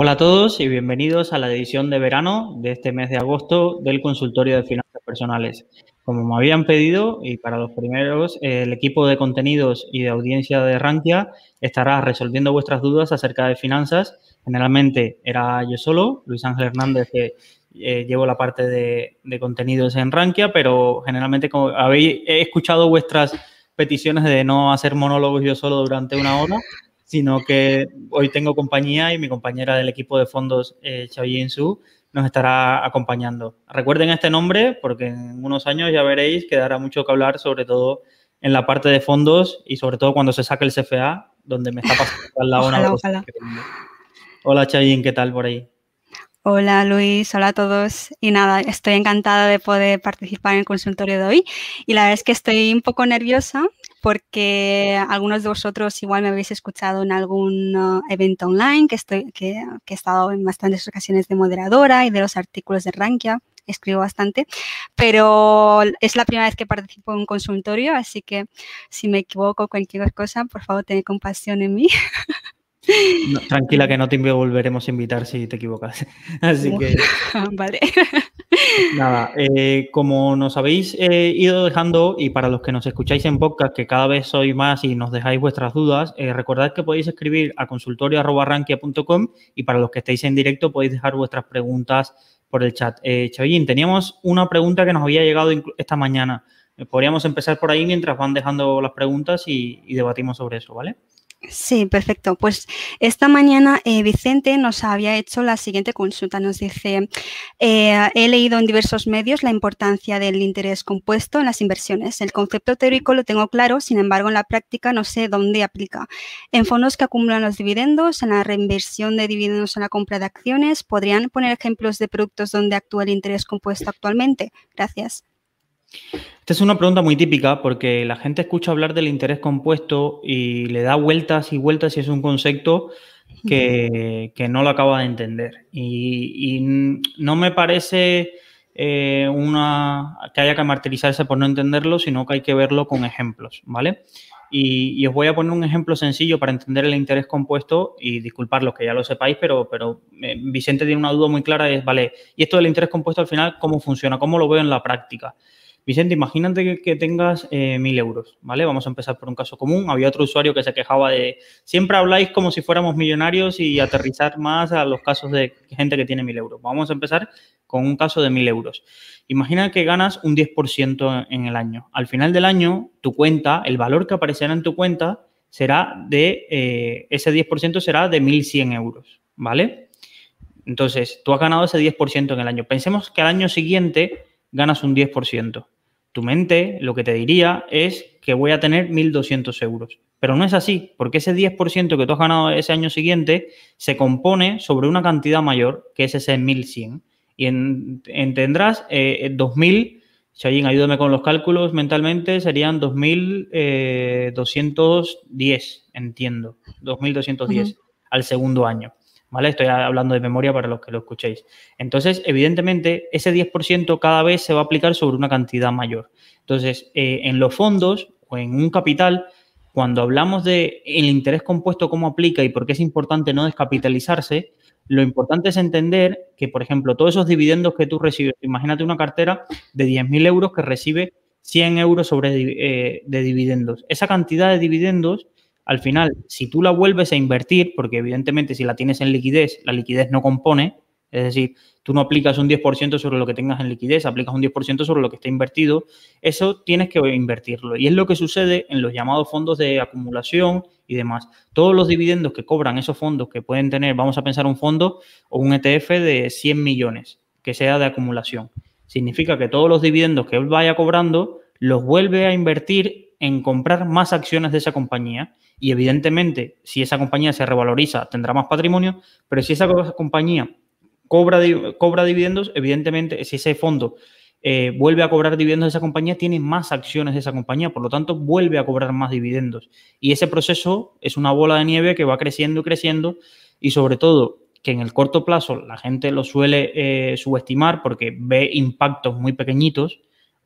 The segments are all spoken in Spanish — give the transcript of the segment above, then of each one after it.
Hola a todos y bienvenidos a la edición de verano de este mes de agosto del consultorio de finanzas personales. Como me habían pedido, y para los primeros, el equipo de contenidos y de audiencia de Rankia estará resolviendo vuestras dudas acerca de finanzas. Generalmente era yo solo, Luis Ángel Hernández, que eh, llevo la parte de, contenidos en Rankia, pero generalmente como habéis he escuchado vuestras peticiones de no hacer monólogos yo solo durante una hora, sino que hoy tengo compañía y mi compañera del equipo de fondos, eh, Yin Su, nos estará acompañando. Recuerden este nombre porque en unos años ya veréis que dará mucho que hablar, sobre todo en la parte de fondos y sobre todo cuando se saque el CFA, donde me está pasando al lado una ojalá. Hola Chayin, ¿qué tal por ahí? Hola Luis, hola a todos. Y nada, estoy encantada de poder participar en el consultorio de hoy. Y la verdad es que estoy un poco nerviosa porque algunos de vosotros igual me habéis escuchado en algún uh, evento online que, estoy, que, he estado en bastantes ocasiones de moderadora y de los artículos de Rankia escribo bastante, pero es la primera vez que participo en un consultorio, así que si me equivoco cualquier cosa, por favor, tened compasión en mí. tranquila que no te volveremos a invitar si te equivocas. Así que... vale. Nada, eh, como nos habéis eh, ido dejando y para los que nos escucháis en podcast, que cada vez sois más y nos dejáis vuestras dudas, eh, recordad que podéis escribir a consultorio.rankia.com y para los que estéis en directo podéis dejar vuestras preguntas por el chat. Eh, teníamos una pregunta que nos había llegado esta mañana. Podríamos empezar por ahí mientras van dejando las preguntas y, y debatimos sobre eso, ¿vale? Sí, perfecto. Pues esta mañana eh, Vicente nos había hecho la siguiente consulta. Nos dice, eh, he leído en diversos medios la importancia del interés compuesto en las inversiones. El concepto teórico lo tengo claro, sin embargo, en la práctica no sé dónde aplica. En fondos que acumulan los dividendos, en la reinversión de dividendos en la compra de acciones, ¿podrían poner ejemplos de productos donde actúa el interés compuesto actualmente? Gracias. Esta es una pregunta muy típica porque la gente escucha hablar del interés compuesto y le da vueltas y vueltas y es un concepto que, no lo acaba de entender. Y, no me parece eh, una, que haya que martirizarse por no entenderlo, sino que hay que verlo con ejemplos, ¿vale? Y, os voy a poner un ejemplo sencillo para entender el interés compuesto y disculpar los que ya lo sepáis, pero, pero eh, Vicente tiene una duda muy clara, es, vale, ¿y esto del interés compuesto al final cómo funciona? ¿Cómo lo veo en la práctica? Vicente, imagínate que, tengas eh, mil euros, ¿vale? Vamos a empezar por un caso común. Había otro usuario que se quejaba de, siempre habláis como si fuéramos millonarios y aterrizar más a los casos de gente que tiene mil euros. Vamos a empezar con un caso de mil euros. Imagina que ganas un 10% en el año. Al final del año, tu cuenta, el valor que aparecerá en tu cuenta será de, eh, ese 10% será de 1.100 euros, ¿vale? Entonces, tú has ganado ese 10% en el año. Pensemos que al año siguiente ganas un 10% tu mente lo que te diría es que voy a tener 1.200 euros. Pero no es así, porque ese 10% que tú has ganado ese año siguiente se compone sobre una cantidad mayor, que es ese 1.100. Y en, tendrás eh, 2.000, Shayin, ayúdame con los cálculos mentalmente, serían 2.210, entiendo, 2.210 al segundo año. Estoy hablando de memoria para los que lo escuchéis. Entonces, evidentemente, ese 10% cada vez se va a aplicar sobre una cantidad mayor. Entonces, eh, en los fondos o en un capital, cuando hablamos de el interés compuesto, cómo aplica y por qué es importante no descapitalizarse, lo importante es entender que, por ejemplo, todos esos dividendos que tú recibes, imagínate una cartera de 10.000 euros que recibe 100 euros sobre, eh, de dividendos. Esa cantidad de dividendos al final, si tú la vuelves a invertir, porque evidentemente si la tienes en liquidez, la liquidez no compone, es decir, tú no aplicas un 10% sobre lo que tengas en liquidez, aplicas un 10% sobre lo que está invertido, eso tienes que invertirlo. Y es lo que sucede en los llamados fondos de acumulación y demás. Todos los dividendos que cobran esos fondos que pueden tener, vamos a pensar un fondo o un ETF de 100 millones, que sea de acumulación. Significa que todos los dividendos que él vaya cobrando los vuelve a invertir en comprar más acciones de esa compañía y evidentemente, si esa compañía se revaloriza, tendrá más patrimonio, pero si esa compañía cobra, cobra dividendos, evidentemente, si ese fondo eh, vuelve a cobrar dividendos de esa compañía, tiene más acciones de esa compañía, por lo tanto, vuelve a cobrar más dividendos. Y ese proceso es una bola de nieve que va creciendo y creciendo y sobre todo que en el corto plazo la gente lo suele eh, subestimar porque ve impactos muy pequeñitos.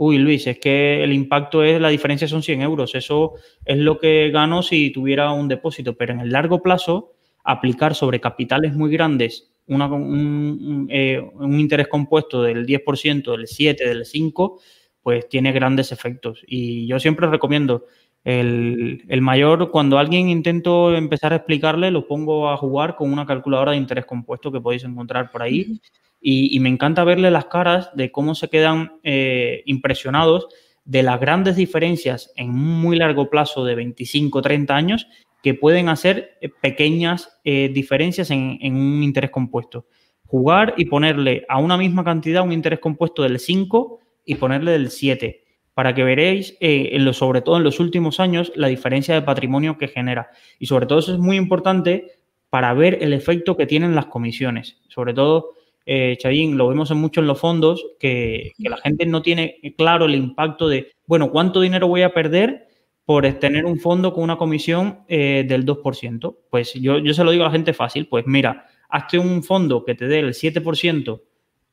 Uy, Luis, es que el impacto es, la diferencia son 100 euros, eso es lo que gano si tuviera un depósito, pero en el largo plazo, aplicar sobre capitales muy grandes un, eh, un, interés compuesto del 10%, del 7%, del 5%, pues tiene grandes efectos. Y yo siempre recomiendo el, mayor, cuando alguien intento empezar a explicarle, lo pongo a jugar con una calculadora de interés compuesto que podéis encontrar por ahí. Y, me encanta verle las caras de cómo se quedan eh, impresionados de las grandes diferencias en un muy largo plazo de 25, 30 años que pueden hacer eh, pequeñas eh, diferencias en, un interés compuesto. Jugar y ponerle a una misma cantidad un interés compuesto del 5 y ponerle del 7, para que veréis, en lo, sobre todo en los últimos años, la diferencia de patrimonio que genera. Y sobre todo eso es muy importante para ver el efecto que tienen las comisiones. Sobre todo, eh, lo vemos en mucho en los fondos, que, que la gente no tiene claro el impacto de, bueno, ¿cuánto dinero voy a perder? por tener un fondo con una comisión eh, del 2%. Pues yo, yo se lo digo a la gente fácil, pues mira, hazte un fondo que te dé el 7%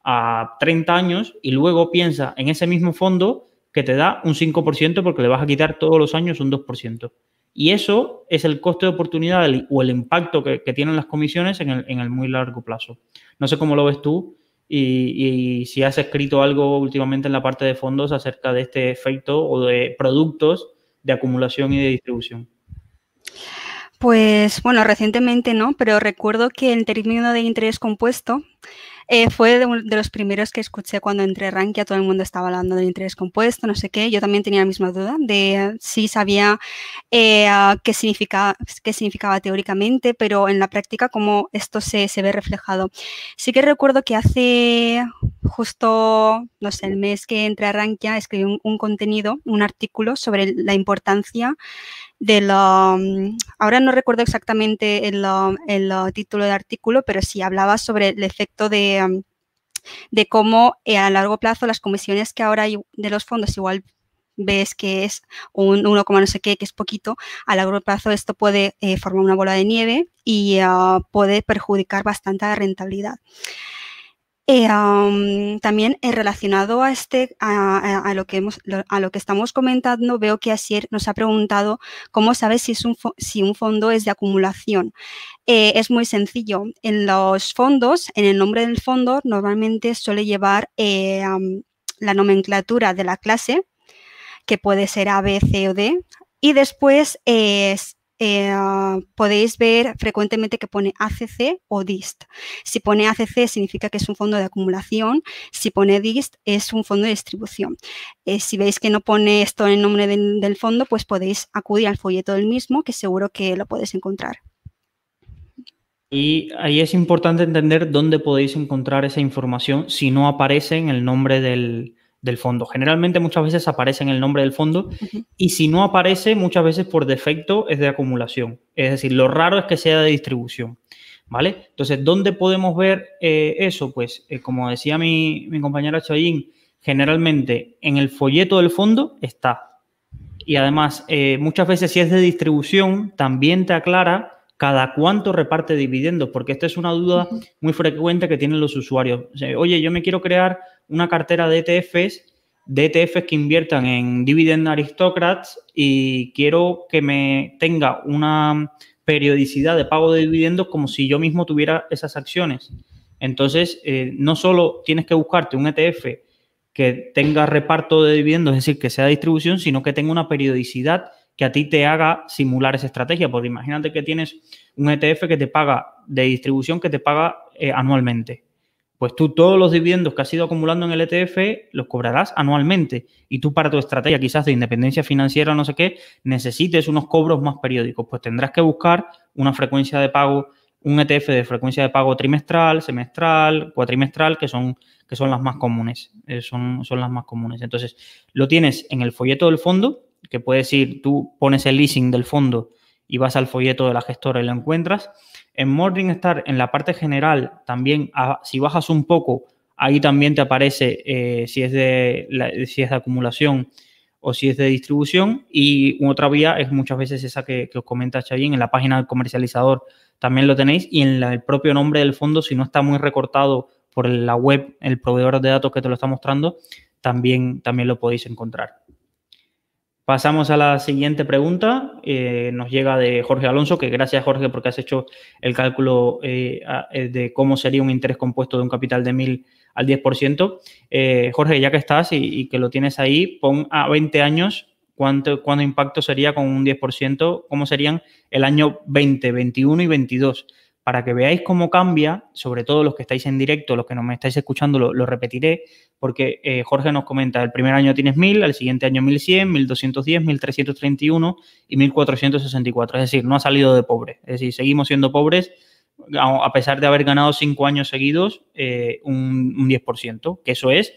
a 30 años y luego piensa en ese mismo fondo que te da un 5% porque le vas a quitar todos los años un 2%. Y eso es el coste de oportunidad o el impacto que, tienen las comisiones en el, en el, muy largo plazo. No sé cómo lo ves tú y, si has escrito algo últimamente en la parte de fondos acerca de este efecto o de productos de acumulación y de distribución? Pues bueno, recientemente no, pero recuerdo que el término de interés compuesto eh, fue de, los primeros que escuché cuando entré a Rankia, todo el mundo estaba hablando del interés compuesto, no sé qué. Yo también tenía la misma duda de si sabía eh, qué, significa, qué significaba teóricamente, pero en la práctica cómo esto se, se ve reflejado. Sí que recuerdo que hace justo, no sé, el mes que entré a Rankia, escribí un, contenido, un artículo sobre la importancia de. Mm, ahora no recuerdo exactamente el, el, título del artículo, pero sí hablaba sobre el efecto de, mm, de cómo eh, a largo plazo las comisiones que ahora hay de los fondos igual ves que es un 1, no sé qué, que es poquito, a largo plazo esto puede eh, formar una bola de nieve y ah, puede perjudicar bastante la rentabilidad. Eh, también eh, relacionado a, este, a, lo que estamos comentando, veo que Asier nos ha preguntado cómo sabes si, un, si un fondo es de acumulación. Eh, es muy sencillo. En los fondos, en el nombre del fondo, normalmente suele llevar la nomenclatura de la clase, que puede ser A, B, C o D, y después es eh, podéis ver frecuentemente que pone ACC o DIST. Si pone ACC significa que es un fondo de acumulación, si pone DIST es un fondo de distribución. Eh, si veis que no pone esto en el nombre del, fondo, pues podéis acudir al folleto del mismo, que seguro que lo podéis encontrar. Y ahí es importante entender dónde podéis encontrar esa información si no aparece en el nombre del, del fondo. Generalmente muchas veces aparece en el nombre del fondo y si no aparece muchas veces por defecto es de acumulación. Es decir, lo raro es que sea de distribución. ¿Vale? Entonces, ¿dónde podemos ver eh, eso? Pues, eh, como decía mi, compañera Chayín, generalmente en el folleto del fondo está. Y además, eh, muchas veces si es de distribución, también te aclara cada cuánto reparte dividendos, porque esta es una duda muy frecuente que tienen los usuarios. Oye, yo me quiero crear una cartera de ETFs, de ETFs que inviertan en Dividend Aristocrats y quiero que me tenga una periodicidad de pago de dividendos como si yo mismo tuviera esas acciones. Entonces, eh, no solo tienes que buscarte un ETF que tenga reparto de dividendos, es decir, que sea distribución, sino que tenga una periodicidad que a ti te haga simular esa estrategia. Porque imagínate que tienes un ETF que te paga de distribución que te paga eh, anualmente pues tú todos los dividendos que has ido acumulando en el ETF los cobrarás anualmente. Y tú para tu estrategia quizás de independencia financiera no sé qué, necesites unos cobros más periódicos. Pues tendrás que buscar una frecuencia de pago, un ETF de frecuencia de pago trimestral, semestral, cuatrimestral, que son, que son las más comunes. Eh, son, son las más comunes. Entonces, lo tienes en el folleto del fondo, que puedes ir, tú pones el leasing del fondo y vas al folleto de la gestora y lo encuentras. En Morningstar, en la parte general, también si bajas un poco, ahí también te aparece eh, si, es de, si es de acumulación o si es de distribución. Y otra vía es muchas veces esa que, os comenta Chayin, en la página del comercializador también lo tenéis y en el propio nombre del fondo, si no está muy recortado por la web, el proveedor de datos que te lo está mostrando, también, también lo podéis encontrar. Pasamos a la siguiente pregunta. Eh, nos llega de Jorge Alonso, que gracias Jorge porque has hecho el cálculo eh, eh, de cómo sería un interés compuesto de un capital de 1.000 al 10%. Jorge, ya que estás y, que lo tienes ahí, pon a 20 años cuánto, cuánto impacto sería con un 10%, cómo serían el año 20, 21 y 22 para que veáis cómo cambia, sobre todo los que estáis en directo, los que no me estáis escuchando, lo, repetiré, porque eh, Jorge nos comenta, el primer año tienes 1000, el siguiente año 1100, 1210, 1331 y 1464. Es decir, no ha salido de pobre. Es decir, seguimos siendo pobres a pesar de haber ganado cinco años seguidos eh, un, un 10%, que eso es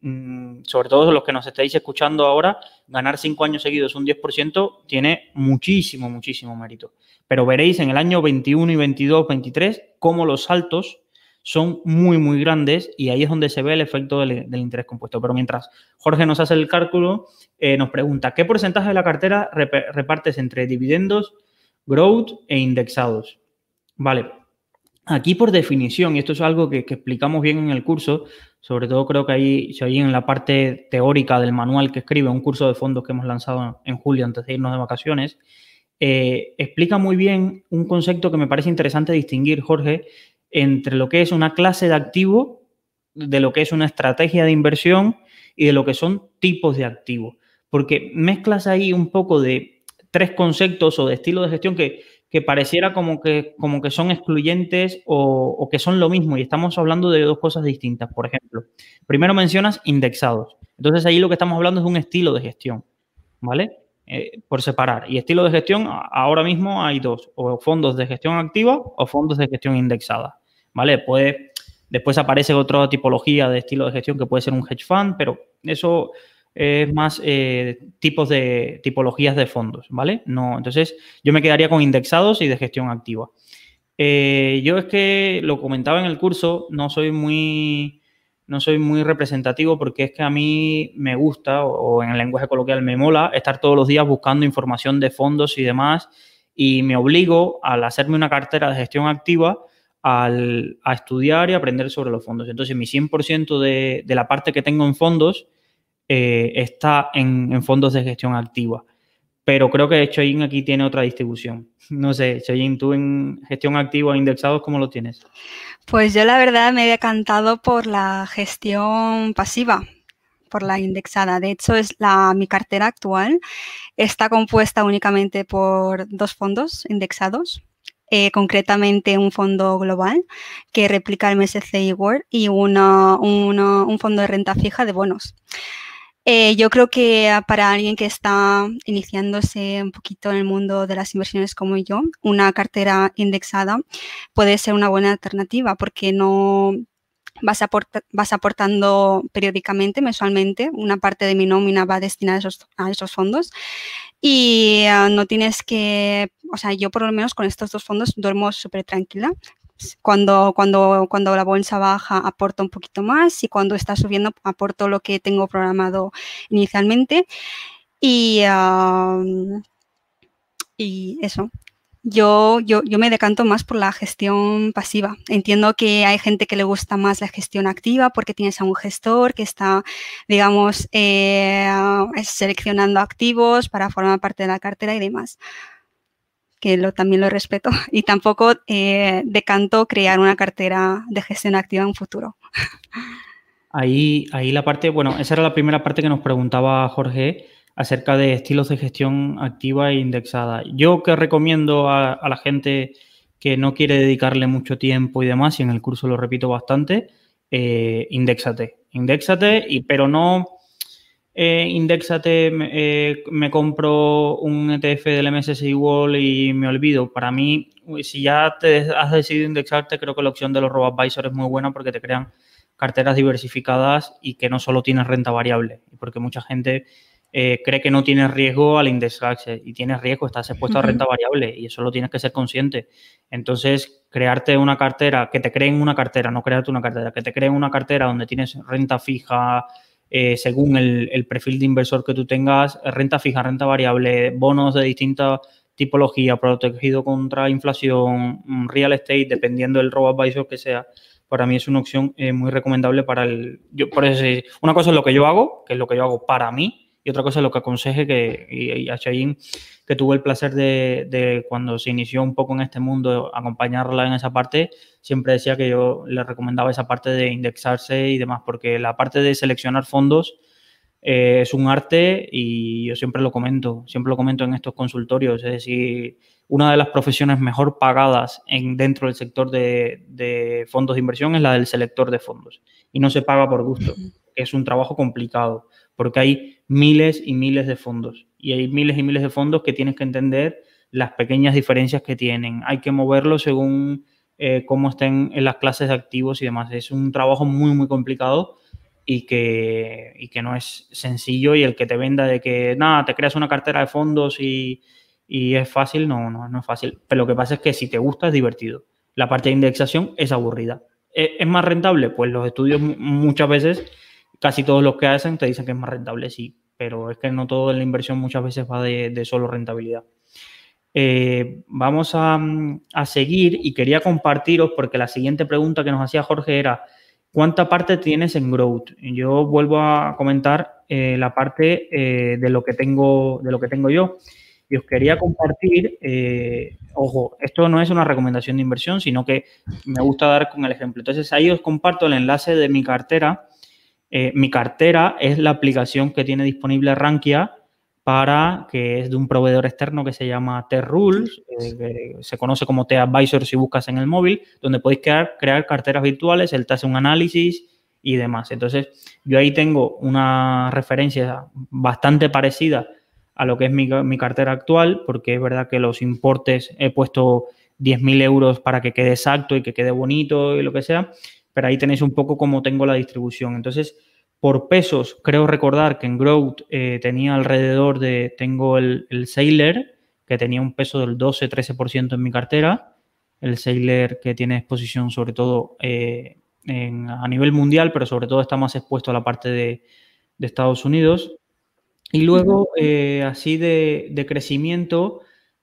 Mm, sobre todo los que nos estáis escuchando ahora, ganar cinco años seguidos un 10% tiene muchísimo, muchísimo mérito. Pero veréis en el año 21 y 22, 23, cómo los saltos son muy, muy grandes y ahí es donde se ve el efecto del, interés compuesto. Pero mientras Jorge nos hace el cálculo, eh, nos pregunta, ¿qué porcentaje de la cartera repartes entre dividendos, growth e indexados? Vale, Aquí, por definición, y esto es algo que, explicamos bien en el curso, sobre todo creo que ahí, ahí en la parte teórica del manual que escribe, un curso de fondos que hemos lanzado en julio antes de irnos de vacaciones, eh, explica muy bien un concepto que me parece interesante distinguir, Jorge, entre lo que es una clase de activo, de lo que es una estrategia de inversión y de lo que son tipos de activos. Porque mezclas ahí un poco de tres conceptos o de estilo de gestión que que pareciera como que, como que son excluyentes o, que son lo mismo y estamos hablando de dos cosas distintas. Por ejemplo, primero mencionas indexados. Entonces ahí lo que estamos hablando es un estilo de gestión, ¿vale? Eh, por separar. Y estilo de gestión, ahora mismo hay dos, o fondos de gestión activa o fondos de gestión indexada, ¿vale? Puede, después aparece otra tipología de estilo de gestión que puede ser un hedge fund, pero eso es más eh, tipos de tipologías de fondos, ¿vale? No, entonces yo me quedaría con indexados y de gestión activa. Eh, yo es que lo comentaba en el curso, no soy muy no soy muy representativo porque es que a mí me gusta, o, en el lenguaje coloquial me mola, estar todos los días buscando información de fondos y demás, y me obligo al hacerme una cartera de gestión activa al, a estudiar y aprender sobre los fondos. Entonces, mi 100% de, de la parte que tengo en fondos eh, está en, fondos de gestión activa. Pero creo que Choyin aquí tiene otra distribución. No sé, Choyin, tú en gestión activa o indexados, ¿cómo lo tienes? Pues yo la verdad me he decantado por la gestión pasiva, por la indexada. De hecho, es la, mi cartera actual está compuesta únicamente por dos fondos indexados, eh, concretamente un fondo global que replica el MSCI World y un fondo de renta fija de bonos. Eh, yo creo que para alguien que está iniciándose un poquito en el mundo de las inversiones como yo, una cartera indexada puede ser una buena alternativa porque no vas, vas aportando periódicamente, mensualmente, una parte de mi nómina va destinada a esos, a esos fondos. Y ah, no tienes que, o sea, yo por lo menos con estos dos fondos duermo súper tranquila cuando, cuando, cuando la bolsa baja aporto un poquito más y cuando está subiendo aporto lo que tengo programado inicialmente. Y, y eso, yo, yo, yo, me decanto más por la gestión pasiva. Entiendo que hay gente que le gusta más la gestión activa porque tienes a un gestor que está, digamos, eh, seleccionando activos para formar parte de la cartera y demás que lo, también lo respeto, y tampoco eh, decanto crear una cartera de gestión activa en futuro. Ahí, ahí la parte, bueno, esa era la primera parte que nos preguntaba Jorge acerca de estilos de gestión activa e indexada. Yo que recomiendo a, la gente que no quiere dedicarle mucho tiempo y demás, y en el curso lo repito bastante, eh, indexate. Indexate, y, pero no eh, indexate, eh, me compro un ETF del MSCI World y me olvido. Para mí, si ya te has decidido indexarte, creo que la opción de los robo-advisors es muy buena porque te crean carteras diversificadas y que no solo tienes renta variable. Porque mucha gente eh, cree que no tienes riesgo al indexarse y tienes riesgo, estás expuesto a renta variable y eso lo tienes que ser consciente. Entonces, crearte una cartera, que te creen una cartera, no crearte una cartera, que te creen una cartera donde tienes renta fija eh, según el, el, perfil de inversor que tú tengas, renta fija, renta variable, bonos de distinta tipología, protegido contra inflación, mm, real estate, dependiendo del robo advisor que sea para mí es una opción eh, muy recomendable para el... Yo, por eso, una cosa es lo que yo hago, que es lo que yo hago para mí, y otra cosa lo que aconseje que, y, a Chayin, que tuve el placer de, cuando se inició un poco en este mundo, acompañarla en esa parte, siempre decía que yo le recomendaba esa parte de indexarse y demás, porque la parte de seleccionar fondos eh, es un arte y yo siempre lo comento, siempre lo comento en estos consultorios, es decir, una de las profesiones mejor pagadas en, dentro del sector de, de fondos de inversión es la del selector de fondos y no se paga por gusto, es un trabajo complicado porque hay miles y miles de fondos y hay miles y miles de fondos que tienes que entender las pequeñas diferencias que tienen. Hay que moverlo según eh, cómo estén en las clases de activos y demás. Es un trabajo muy, muy complicado y que, y que no es sencillo y el que te venda de que, nada, te creas una cartera de fondos y, y es fácil, no, no, no es fácil. Pero lo que pasa es que si te gusta es divertido. La parte de indexación es aburrida. ¿Es más rentable? Pues los estudios muchas veces casi todos los que hacen te dicen que es más rentable, sí, pero es que no todo en la inversión muchas veces va de, solo rentabilidad. Eh, vamos a, seguir y quería compartiros porque la siguiente pregunta que nos hacía Jorge era ¿cuánta parte tienes en growth? Yo vuelvo a comentar eh, la parte eh, de lo que tengo de lo que tengo yo y os quería compartir, ojo, esto no es una recomendación de inversión, sino que me gusta dar con el ejemplo. Entonces ahí os comparto el enlace de mi cartera eh, mi cartera es la aplicación que tiene disponible Rankia para que es de un proveedor externo que se llama T-Rules, eh, que se conoce como T-Advisor si buscas en el móvil, donde podéis crear, crear carteras virtuales, él te hace un análisis y demás. Entonces, yo ahí tengo una referencia bastante parecida a lo que es mi, mi cartera actual, porque es verdad que los importes he puesto 10.000 euros para que quede exacto y que quede bonito y lo que sea, pero ahí tenéis un poco cómo tengo la distribución. Entonces, por pesos, creo recordar que en Growth eh, tenía alrededor de, tengo el, el Sailor, que tenía un peso del 12-13% en mi cartera, el Sailor que tiene exposición sobre todo eh, a nivel mundial, pero sobre todo está más expuesto a la parte de, Estados Unidos. Y luego, eh, así de, de, crecimiento,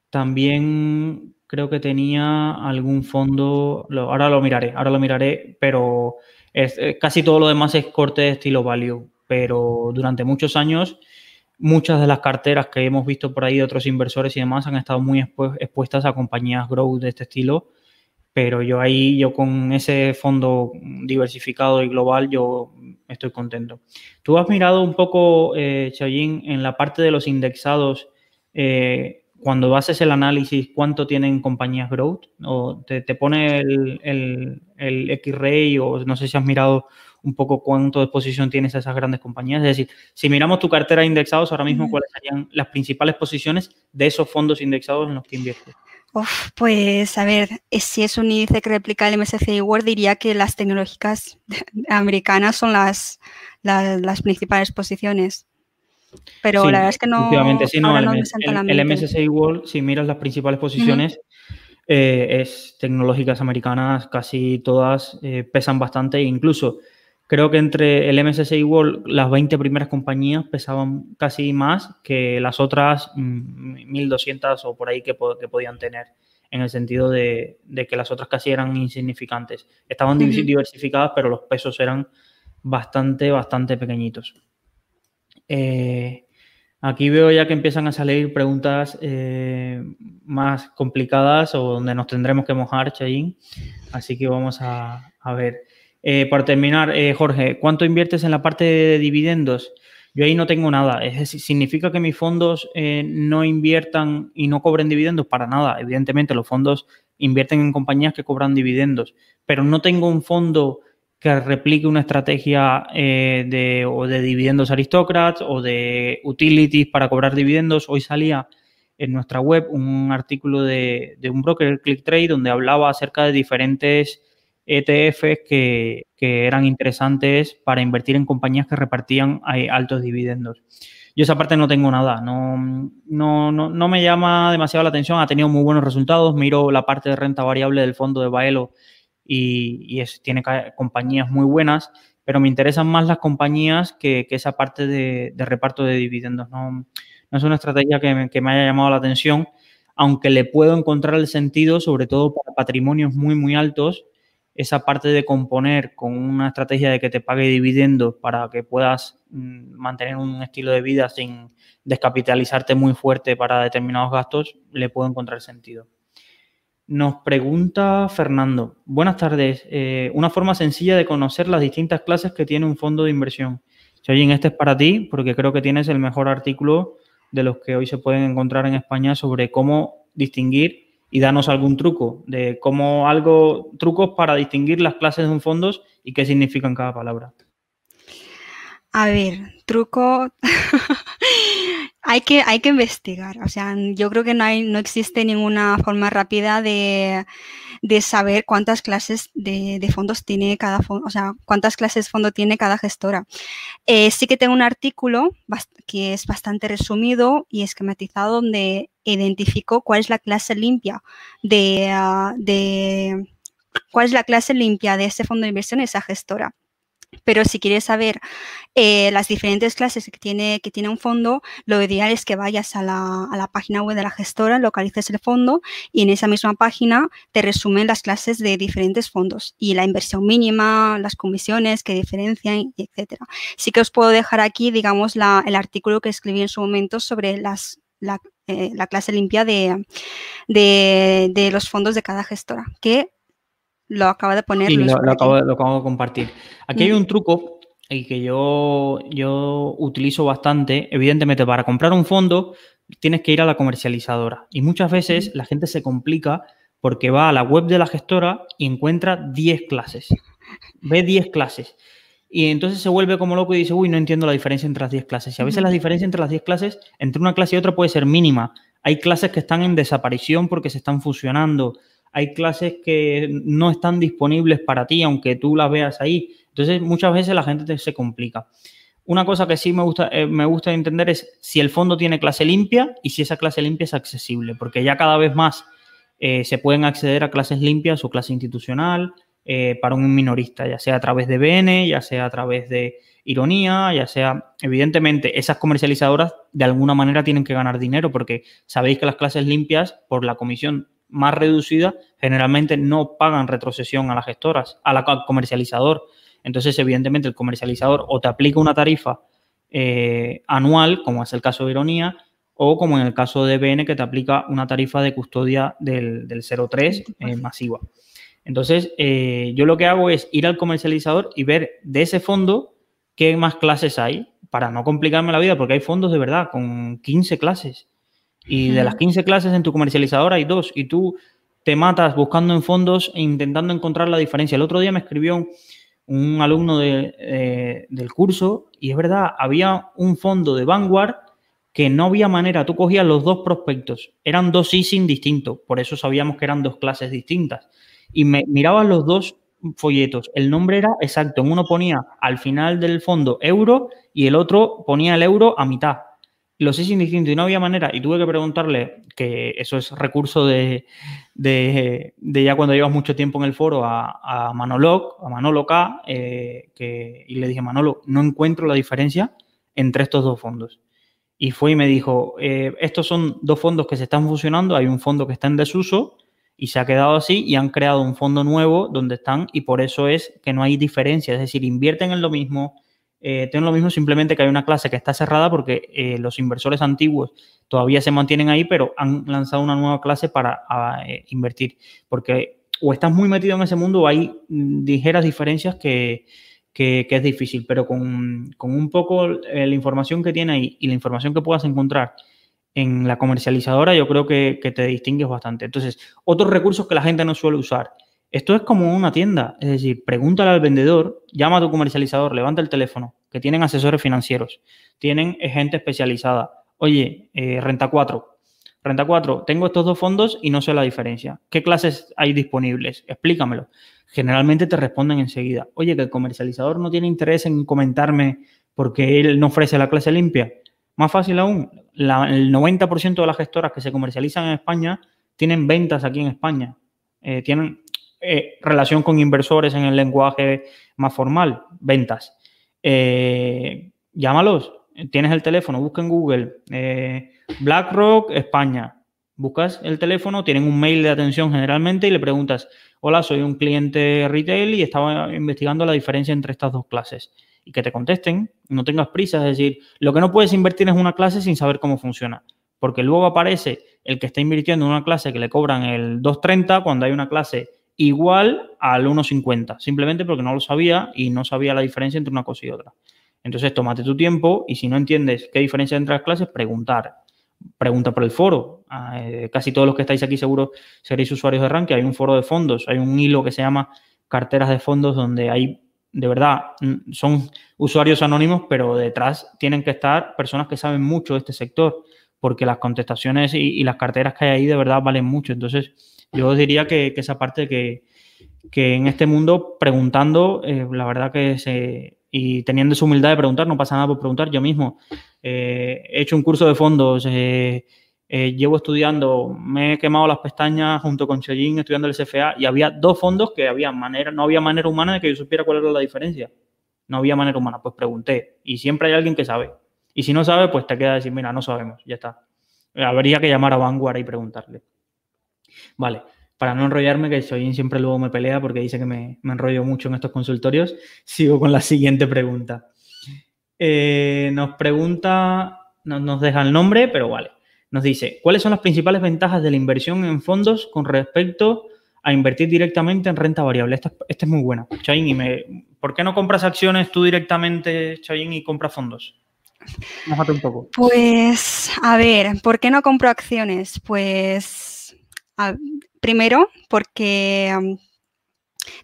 también creo que tenía algún fondo, ahora lo miraré, ahora lo miraré, pero eh, casi todo lo demás es corte de estilo value, pero durante muchos años muchas de las carteras que hemos visto por ahí de otros inversores y demás han estado muy expuestas a compañías growth de este estilo, pero yo ahí, yo con ese fondo diversificado y global, yo estoy contento. Tú has mirado un poco, eh, en la parte de los indexados, eh, cuando haces el análisis, ¿cuánto tienen compañías growth? O te, pone el, el, el X-Ray o no sé si has mirado un poco cuánto de exposición tienes a esas grandes compañías. Es decir, si miramos tu cartera de indexados, ahora mismo, ¿cuáles serían las principales posiciones de esos fondos indexados en los que inviertes? pues a ver, si es un índice que replica el MSCI World, diría que las tecnológicas americanas son las, las, las principales posiciones. Pero la verdad es que no. Sí, no, el, el, MSCI World, si miras las principales posiciones, eh, es tecnológicas americanas, casi todas eh, pesan bastante. Incluso creo que entre el MSCI World, las 20 primeras compañías pesaban casi más que las otras 1.200 mm, o por ahí que, que, podían tener, en el sentido de, de, que las otras casi eran insignificantes. Estaban diversificadas, pero los pesos eran bastante, bastante pequeñitos. Eh, aquí veo ya que empiezan a salir preguntas eh, más complicadas o donde nos tendremos que mojar, Chayin. Así que vamos a, ver. Eh, para terminar, Jorge, ¿cuánto inviertes en la parte de dividendos? Yo ahí no tengo nada. ¿significa que mis fondos no inviertan y no cobren dividendos? Para nada. Evidentemente, los fondos invierten en compañías que cobran dividendos, pero no tengo un fondo que replique una estrategia eh, de, o de dividendos aristócratas o de utilities para cobrar dividendos. Hoy salía en nuestra web un artículo de, un broker, ClickTrade, donde hablaba acerca de diferentes ETFs que, eran interesantes para invertir en compañías que repartían eh, altos dividendos. yo esa parte no tengo nada, no, no, no, me llama demasiado la atención, ha tenido muy buenos resultados, miro la parte de renta variable del fondo de Baelo y, es, tiene compañías muy buenas, pero me interesan más las compañías que, esa parte de, reparto de dividendos. No, es una estrategia que me, que me haya llamado la atención, aunque le puedo encontrar el sentido, sobre todo para patrimonios muy, muy altos, esa parte de componer con una estrategia de que te pague dividendos para que puedas mm, mantener un estilo de vida sin descapitalizarte muy fuerte para determinados gastos, le puedo encontrar sentido. Nos pregunta Fernando, buenas tardes, eh, una forma sencilla de conocer las distintas clases que tiene un fondo de inversión. en este es para ti porque creo que tienes el mejor artículo de los que hoy se pueden encontrar en España sobre cómo distinguir y danos algún truco de cómo algo, trucos para distinguir las clases de un fondo y qué significan cada palabra. A ver, truco. hay, que, hay que investigar. O sea, yo creo que no, hay, no existe ninguna forma rápida de, de saber cuántas clases de, de, fondos tiene cada fondo, o sea, cuántas clases de fondo tiene cada gestora. Eh, sí que tengo un artículo que es bastante resumido y esquematizado donde identifico cuál es la clase limpia de, ah, de cuál es la clase limpia de ese fondo de inversión, esa gestora. Pero si quieres saber eh, las diferentes clases que tiene, que tiene un fondo, lo ideal es que vayas a la, página web de la gestora, localices el fondo y en esa misma página te resumen las clases de diferentes fondos y la inversión mínima, las comisiones que diferencian, etc. Sí que os puedo dejar aquí, digamos, el artículo que escribí en su momento sobre las, la, eh, clase limpia de, de, los fondos de cada gestora, lo acaba de poner. Sí, lo, acabo, de compartir. Aquí hay un truco y que yo, yo utilizo bastante. Evidentemente, para comprar un fondo tienes que ir a la comercializadora. Y muchas veces la gente se complica porque va a la web de la gestora y encuentra 10 clases. Ve 10 clases. Y entonces se vuelve como loco y dice, uy, no entiendo la diferencia entre las 10 clases. Y a veces la diferencia entre las 10 clases, entre una clase y otra, puede ser mínima. Hay clases que están en desaparición porque se están fusionando hay clases que no están disponibles para ti, aunque tú las veas ahí. Entonces, muchas veces la gente se complica. Una cosa que sí me gusta, eh, me gusta entender es si el fondo tiene clase limpia y si esa clase limpia es accesible, porque ya cada vez más eh, se pueden acceder a clases limpias o clase institucional eh, para un minorista, ya sea a través de BN, ya sea a través de ironía, ya sea, evidentemente, esas comercializadoras de alguna manera tienen que ganar dinero porque sabéis que las clases limpias, por la comisión más reducida, generalmente no pagan retrocesión a las gestoras, a la comercializador. Entonces, evidentemente, el comercializador o te aplica una tarifa eh, anual, como es el caso de Ironía, o como en el caso de BN, que te aplica una tarifa de custodia del, 03 eh, masiva. Entonces, eh, yo lo que hago es ir al comercializador y ver de ese fondo qué más clases hay, para no complicarme la vida, porque hay fondos de verdad con 15 clases. Y de las 15 clases en tu comercializadora hay dos y tú te matas buscando en fondos e intentando encontrar la diferencia. El otro día me escribió un, alumno eh, del curso y es verdad, había un fondo de Vanguard que no había manera, tú cogías los dos prospectos, eran dos easing distintos, por eso sabíamos que eran dos clases distintas. Y me mirabas los dos folletos, el nombre era exacto, en uno ponía al final del fondo euro y el otro ponía el euro a mitad lo sé indistinto y no había manera. Y tuve que preguntarle, que eso es recurso de, ya cuando llevas mucho tiempo en el foro, a, a Manolo, a Manolo K, eh, que, y le dije, Manolo, no encuentro la diferencia entre estos dos fondos. Y fue y me dijo, eh, estos son dos fondos que se están fusionando, hay un fondo que está en desuso y se ha quedado así y han creado un fondo nuevo donde están y por eso es que no hay diferencia, es decir, invierten en lo mismo, eh, lo mismo, simplemente que hay una clase que está cerrada porque eh, los inversores antiguos todavía se mantienen ahí, pero han lanzado una nueva clase para eh, invertir. Porque o estás muy metido en ese mundo o hay ligeras diferencias que, es difícil, pero con, un poco la información que tiene ahí y la información que puedas encontrar en la comercializadora, yo creo que, que te distingues bastante. Entonces, otros recursos que la gente no suele usar. Esto es como una tienda, es decir, pregúntale al vendedor, llama a tu comercializador, levanta el teléfono, que tienen asesores financieros, tienen gente especializada. Oye, eh, Renta 4, Renta 4, tengo estos dos fondos y no sé la diferencia. ¿Qué clases hay disponibles? Explícamelo. Generalmente te responden enseguida. Oye, que el comercializador no tiene interés en comentarme porque él no ofrece la clase limpia. Más fácil aún, el 90% de las gestoras que se comercializan en España tienen ventas aquí en España. Eh, tienen eh, relación con inversores en el lenguaje más formal, ventas. Eh, llámalos, tienes el teléfono, busca en Google, BlackRock, España. Buscas el teléfono, tienen un mail de atención generalmente y le preguntas, hola, soy un cliente retail y estaba investigando la diferencia entre estas dos clases y que te contesten, no tengas prisa, es decir, lo que no puedes invertir es una clase sin saber cómo funciona, porque luego aparece el que está invirtiendo en una clase que le cobran el 2.30 cuando hay una clase igual al 1.50, simplemente porque no lo sabía y no sabía la diferencia entre una cosa y otra. Entonces, tómate tu tiempo y si no entiendes qué diferencia entre las clases, preguntar. Pregunta por el foro. Ah, eh, casi todos los que estáis aquí seguro seréis usuarios de Rank. Hay un foro de fondos, hay un hilo que se llama carteras de fondos donde hay de verdad, son usuarios anónimos, pero detrás tienen que estar personas que saben mucho de este sector, porque las contestaciones y, las carteras que hay ahí de verdad valen mucho. Entonces, yo diría que, esa parte que, que, en este mundo, preguntando, eh, la verdad que se, y teniendo esa humildad de preguntar, no pasa nada por preguntar. Yo mismo eh, he hecho un curso de fondos, eh, llevo estudiando, me he quemado las pestañas junto con Cheyín estudiando el CFA y había dos fondos que había manera, no había manera humana de que yo supiera cuál era la diferencia. No había manera humana, pues pregunté. Y siempre hay alguien que sabe. Y si no sabe, pues te queda decir, mira, no sabemos, ya está. Habría que llamar a Vanguard y preguntarle. Vale, para no enrollarme, que Cheyín siempre luego me pelea porque dice que me, enrollo mucho en estos consultorios, sigo con la siguiente pregunta. Eh, nos pregunta, no, nos deja el nombre, pero vale nos dice, ¿cuáles son las principales ventajas de la inversión en fondos con respecto a invertir directamente en renta variable? Esta, es muy buena. Chain, y me, ¿por qué no compras acciones tú directamente, Chain, y compras fondos? un poco. Pues, a ver, ¿por qué no compro acciones? Pues, primero, porque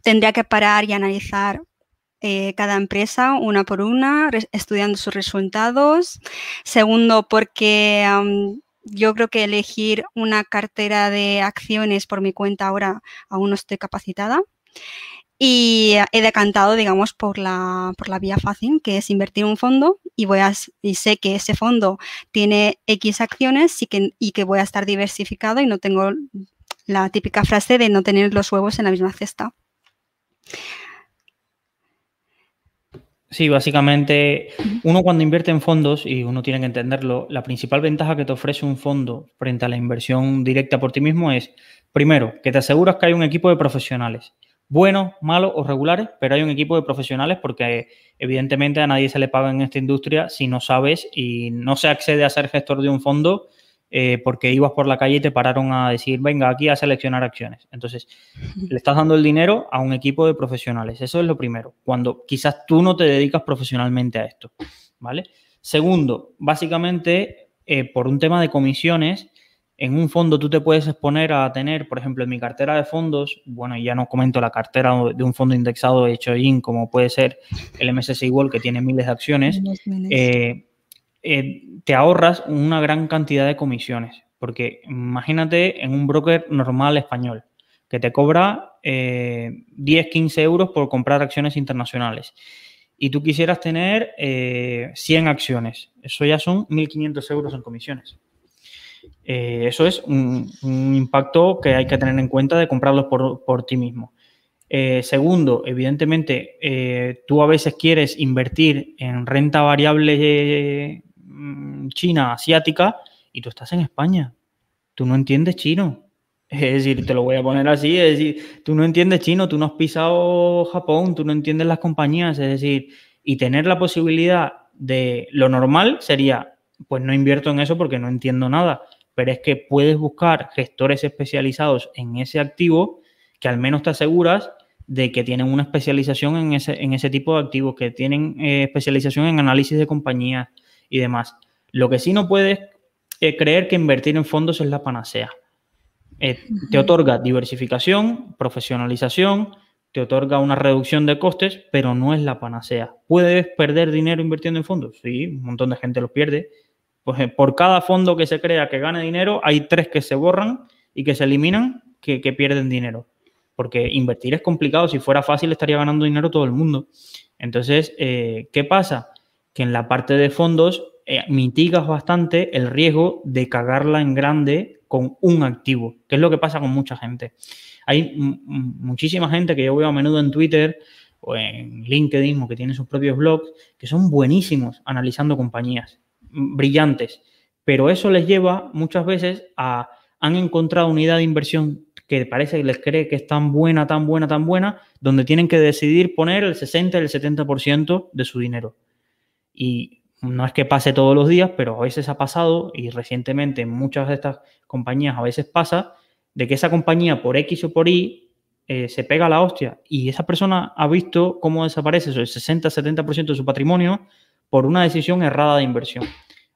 tendría que parar y analizar eh, cada empresa una por una, estudiando sus resultados. Segundo, porque yo creo que elegir una cartera de acciones por mi cuenta ahora aún no estoy capacitada. Y he decantado, digamos, por la, por la vía fácil, que es invertir un fondo y, voy a, y sé que ese fondo tiene X acciones y que, y que voy a estar diversificado y no tengo la típica frase de no tener los huevos en la misma cesta. Sí, básicamente, uno cuando invierte en fondos, y uno tiene que entenderlo, la principal ventaja que te ofrece un fondo frente a la inversión directa por ti mismo es, primero, que te aseguras que hay un equipo de profesionales, buenos, malos o regulares, pero hay un equipo de profesionales porque evidentemente a nadie se le paga en esta industria si no sabes y no se accede a ser gestor de un fondo eh, porque ibas por la calle y te pararon a decir, venga, aquí a seleccionar acciones. Entonces, le estás dando el dinero a un equipo de profesionales. Eso es lo primero, cuando quizás tú no te dedicas profesionalmente a esto, ¿vale? Segundo, básicamente, eh, por un tema de comisiones, en un fondo tú te puedes exponer a tener, por ejemplo, en mi cartera de fondos, bueno, ya no comento la cartera de un fondo indexado hecho in, como puede ser el MSCI World, que tiene miles de acciones, eh, eh, te ahorras una gran cantidad de comisiones. Porque imagínate en un broker normal español que te cobra 10, eh, 15 euros por comprar acciones internacionales y tú quisieras tener 100 eh, acciones, eso ya son 1.500 euros en comisiones. Eso es un, impacto que hay que tener en cuenta de comprarlos por, por ti mismo. segundo, evidentemente, tú a veces quieres invertir en renta variable Mm, china, asiática, y tú estás en España. Tú no entiendes chino. Es decir, te lo voy a poner así, es decir, tú no entiendes chino, tú no has pisado Japón, tú no entiendes las compañías, es decir, y tener la posibilidad de lo normal sería, pues no invierto en eso porque no entiendo nada, pero es que puedes buscar gestores especializados en ese activo que al menos te aseguras de que tienen una especialización en ese, en ese tipo de activos, que tienen eh, especialización en análisis de compañías, y demás. Lo que sí no puedes es creer que invertir en fondos es la panacea. Eh, te otorga diversificación, profesionalización, te otorga una reducción de costes, pero no es la panacea. ¿Puedes perder dinero invirtiendo en fondos? Sí, un montón de gente los pierde. Pues eh, por cada fondo que se crea que gane dinero, hay tres que se borran y que se eliminan que, pierden dinero. Porque invertir es complicado. Si fuera fácil, estaría ganando dinero todo el mundo. Entonces, eh, ¿qué pasa? que en la parte de fondos eh, mitigas bastante el riesgo de cagarla en grande con un activo, que es lo que pasa con mucha gente. Hay muchísima gente que yo veo a menudo en Twitter o en LinkedIn o que tiene sus propios blogs que son buenísimos analizando compañías, brillantes, pero eso les lleva muchas veces a han encontrado una idea de inversión que parece que les cree que es tan buena, tan buena, tan buena, donde tienen que decidir poner el 60 y el 70% de su dinero. Y no es que pase todos los días, pero a veces ha pasado y recientemente en muchas de estas compañías a veces pasa de que esa compañía por X o por Y eh, se pega a la hostia y esa persona ha visto cómo desaparece el 60-70% de su patrimonio por una decisión errada de inversión.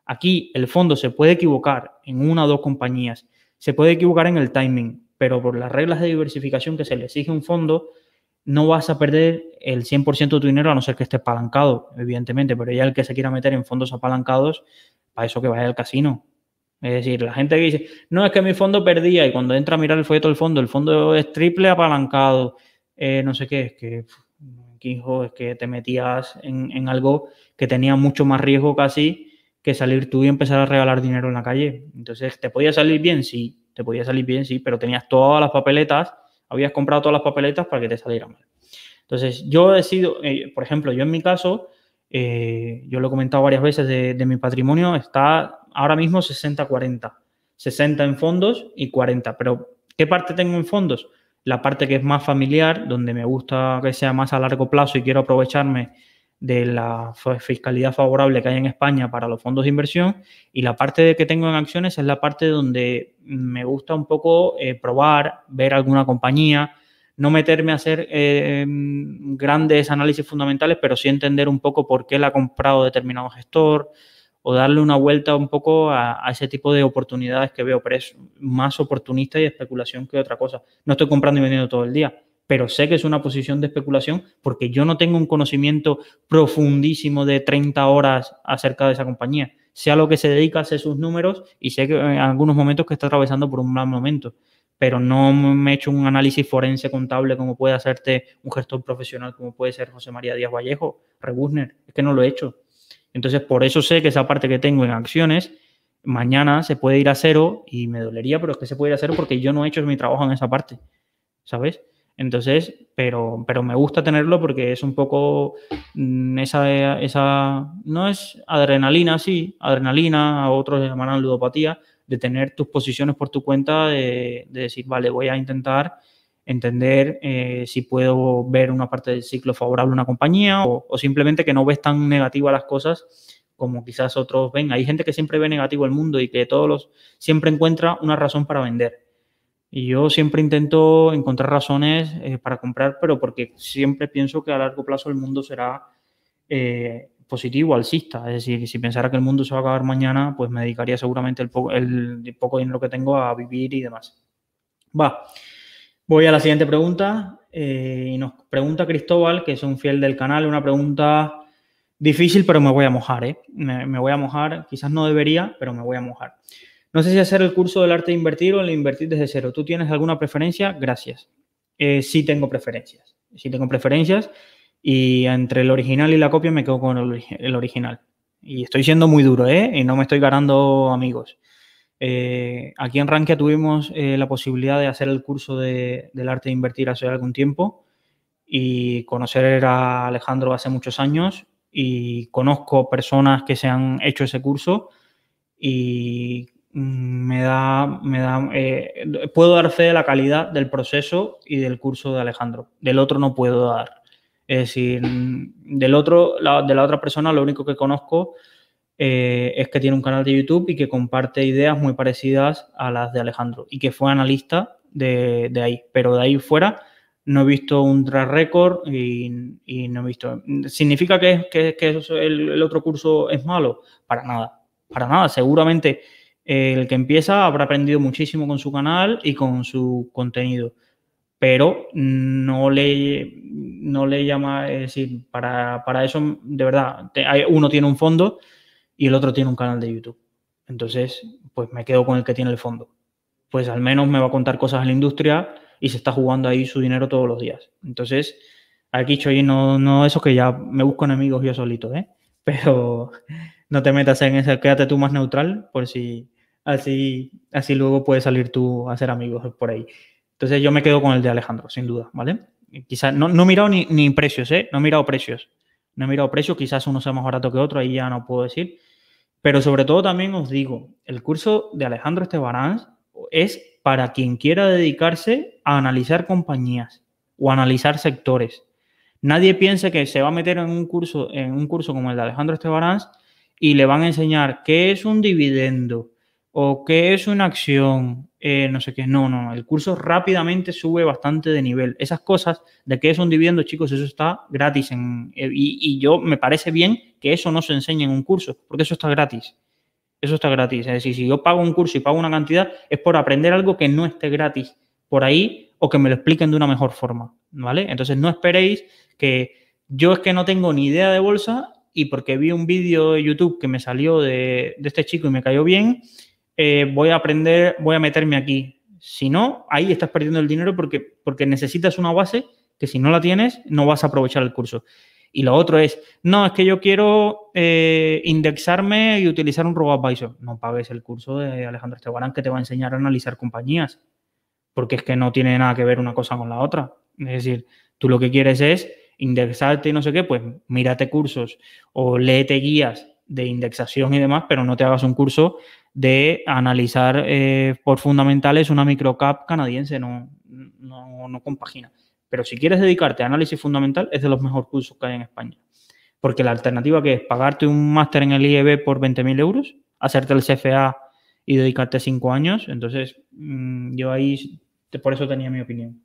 Aquí el fondo se puede equivocar en una o dos compañías, se puede equivocar en el timing, pero por las reglas de diversificación que se le exige un fondo, no vas a perder el 100% de tu dinero a no ser que esté apalancado, evidentemente, pero ya el que se quiera meter en fondos apalancados, para eso que vaya al casino. Es decir, la gente que dice, no, es que mi fondo perdía y cuando entra a mirar el folleto del fondo, el fondo es triple apalancado, eh, no sé qué, es que, hijo, es que te metías en, algo que tenía mucho más riesgo casi que salir tú y empezar a regalar dinero en la calle. Entonces, ¿te podía salir bien? Sí, te podía salir bien, sí, pero tenías todas las papeletas, habías comprado todas las papeletas para que te saliera mal. Entonces, yo he sido, eh, por ejemplo, yo en mi caso, eh, yo lo he comentado varias veces de, mi patrimonio, está ahora mismo 60-40. 60 en fondos y 40. Pero, ¿qué parte tengo en fondos? La parte que es más familiar, donde me gusta que sea más a largo plazo y quiero aprovecharme de la fiscalidad favorable que hay en España para los fondos de inversión. Y la parte que tengo en acciones es la parte donde me gusta un poco eh, probar, ver alguna compañía, no meterme a hacer eh, grandes análisis fundamentales, pero sí entender un poco por qué la ha comprado determinado gestor o darle una vuelta un poco a, ese tipo de oportunidades que veo, pero es más oportunista y especulación que otra cosa. No estoy comprando y vendiendo todo el día pero sé que es una posición de especulación porque yo no tengo un conocimiento profundísimo de 30 horas acerca de esa compañía. Sé a lo que se dedica, sé sus números y sé que en algunos momentos que está atravesando por un mal momento, pero no me he hecho un análisis forense contable como puede hacerte un gestor profesional como puede ser José María Díaz Vallejo, Rebusner, es que no lo he hecho. Entonces, por eso sé que esa parte que tengo en acciones, mañana se puede ir a cero y me dolería, pero es que se puede ir a cero porque yo no he hecho mi trabajo en esa parte, ¿sabes? Entonces, pero, pero me gusta tenerlo porque es un poco mm, esa, esa, no es adrenalina, sí, adrenalina, a otros le llamarán ludopatía, de tener tus posiciones por tu cuenta, de, decir, vale, voy a intentar entender eh, si puedo ver una parte del ciclo favorable a una compañía o, o, simplemente que no ves tan negativa las cosas como quizás otros ven. Hay gente que siempre ve negativo el mundo y que todos los siempre encuentra una razón para vender. Y yo siempre intento encontrar razones eh, para comprar, pero porque siempre pienso que a largo plazo el mundo será eh, positivo, alcista. Es decir, si pensara que el mundo se va a acabar mañana, pues me dedicaría seguramente el, el poco dinero que tengo a vivir y demás. Va. Voy a la siguiente pregunta. Eh, y nos pregunta Cristóbal, que es un fiel del canal, una pregunta difícil, pero me voy a mojar, ¿eh? me voy a mojar. Quizás no debería, pero me voy a mojar. No sé si hacer el curso del arte de invertir o el invertir desde cero. ¿Tú tienes alguna preferencia? Gracias. Eh, sí tengo preferencias. Sí tengo preferencias y entre el original y la copia me quedo con el, original. Y estoy siendo muy duro, ¿eh? Y no me estoy ganando amigos. Eh, aquí en Rankia tuvimos eh, la posibilidad de hacer el curso del arte de invertir hace algún tiempo y conocer a Alejandro hace muchos años y conozco personas que se han hecho ese curso y Mm, me da, eh, puedo dar fe de la calidad del proceso y del curso de Alejandro. Del otro no puedo dar. Es decir, del otro, de la otra persona, lo único que conozco eh, es que tiene un canal de YouTube y que comparte ideas muy parecidas a las de Alejandro y que fue analista de, ahí. Pero de ahí fuera no he visto un track record y, no he visto. ¿Significa que, que, el otro curso es malo? Para nada. Para nada. Seguramente el que empieza habrá aprendido muchísimo con su canal y con su contenido, pero no le, no le llama, es decir, para, eso, de verdad, uno tiene un fondo y el otro tiene un canal de YouTube. Entonces, pues me quedo con el que tiene el fondo. Pues al menos me va a contar cosas en la industria y se está jugando ahí su dinero todos los días. Entonces, aquí, Choy, no, no eso que ya me busco enemigos yo solito, ¿eh? Pero no te metas en eso, quédate tú más neutral, por si así, así luego puedes salir tú a ser amigos por ahí. Entonces yo me quedo con el de Alejandro, sin duda, ¿vale? Quizás no, no he mirado ni, ni, precios, ¿eh? No he mirado precios. No he mirado precios, quizás uno sea más barato que otro, ahí ya no puedo decir. Pero sobre todo también os digo, el curso de Alejandro Estebarán es para quien quiera dedicarse a analizar compañías o analizar sectores. Nadie piense que se va a meter en un curso, en un curso como el de Alejandro Estebarán y le van a enseñar qué es un dividendo o qué es una acción, eh, no sé qué. No, no. El curso rápidamente sube bastante de nivel. Esas cosas de qué es un dividendo, chicos, eso está gratis. En, eh, y, y, yo me parece bien que eso no se enseñe en un curso, porque eso está gratis. Eso está gratis. Es decir, si yo pago un curso y pago una cantidad, es por aprender algo que no esté gratis por ahí o que me lo expliquen de una mejor forma. ¿Vale? Entonces no esperéis que yo es que no tengo ni idea de bolsa y porque vi un vídeo de YouTube que me salió de, de este chico y me cayó bien, eh, voy a aprender, voy a meterme aquí. Si no, ahí estás perdiendo el dinero porque, porque necesitas una base que si no la tienes, no vas a aprovechar el curso. Y lo otro es, no, es que yo quiero eh, indexarme y utilizar un RoboAdvisor. No pagues el curso de Alejandro Estebarán que te va a enseñar a analizar compañías, porque es que no tiene nada que ver una cosa con la otra. Es decir, tú lo que quieres es indexarte y no sé qué, pues mírate cursos o léete guías de indexación y demás, pero no te hagas un curso de analizar eh, por fundamentales una microcap canadiense, no, no, no, compagina. Pero si quieres dedicarte a análisis fundamental, es de los mejores cursos que hay en España. Porque la alternativa que es pagarte un máster en el IEB por 20.000 euros, hacerte el CFA y dedicarte cinco años, entonces mm, yo ahí, por eso tenía mi opinión.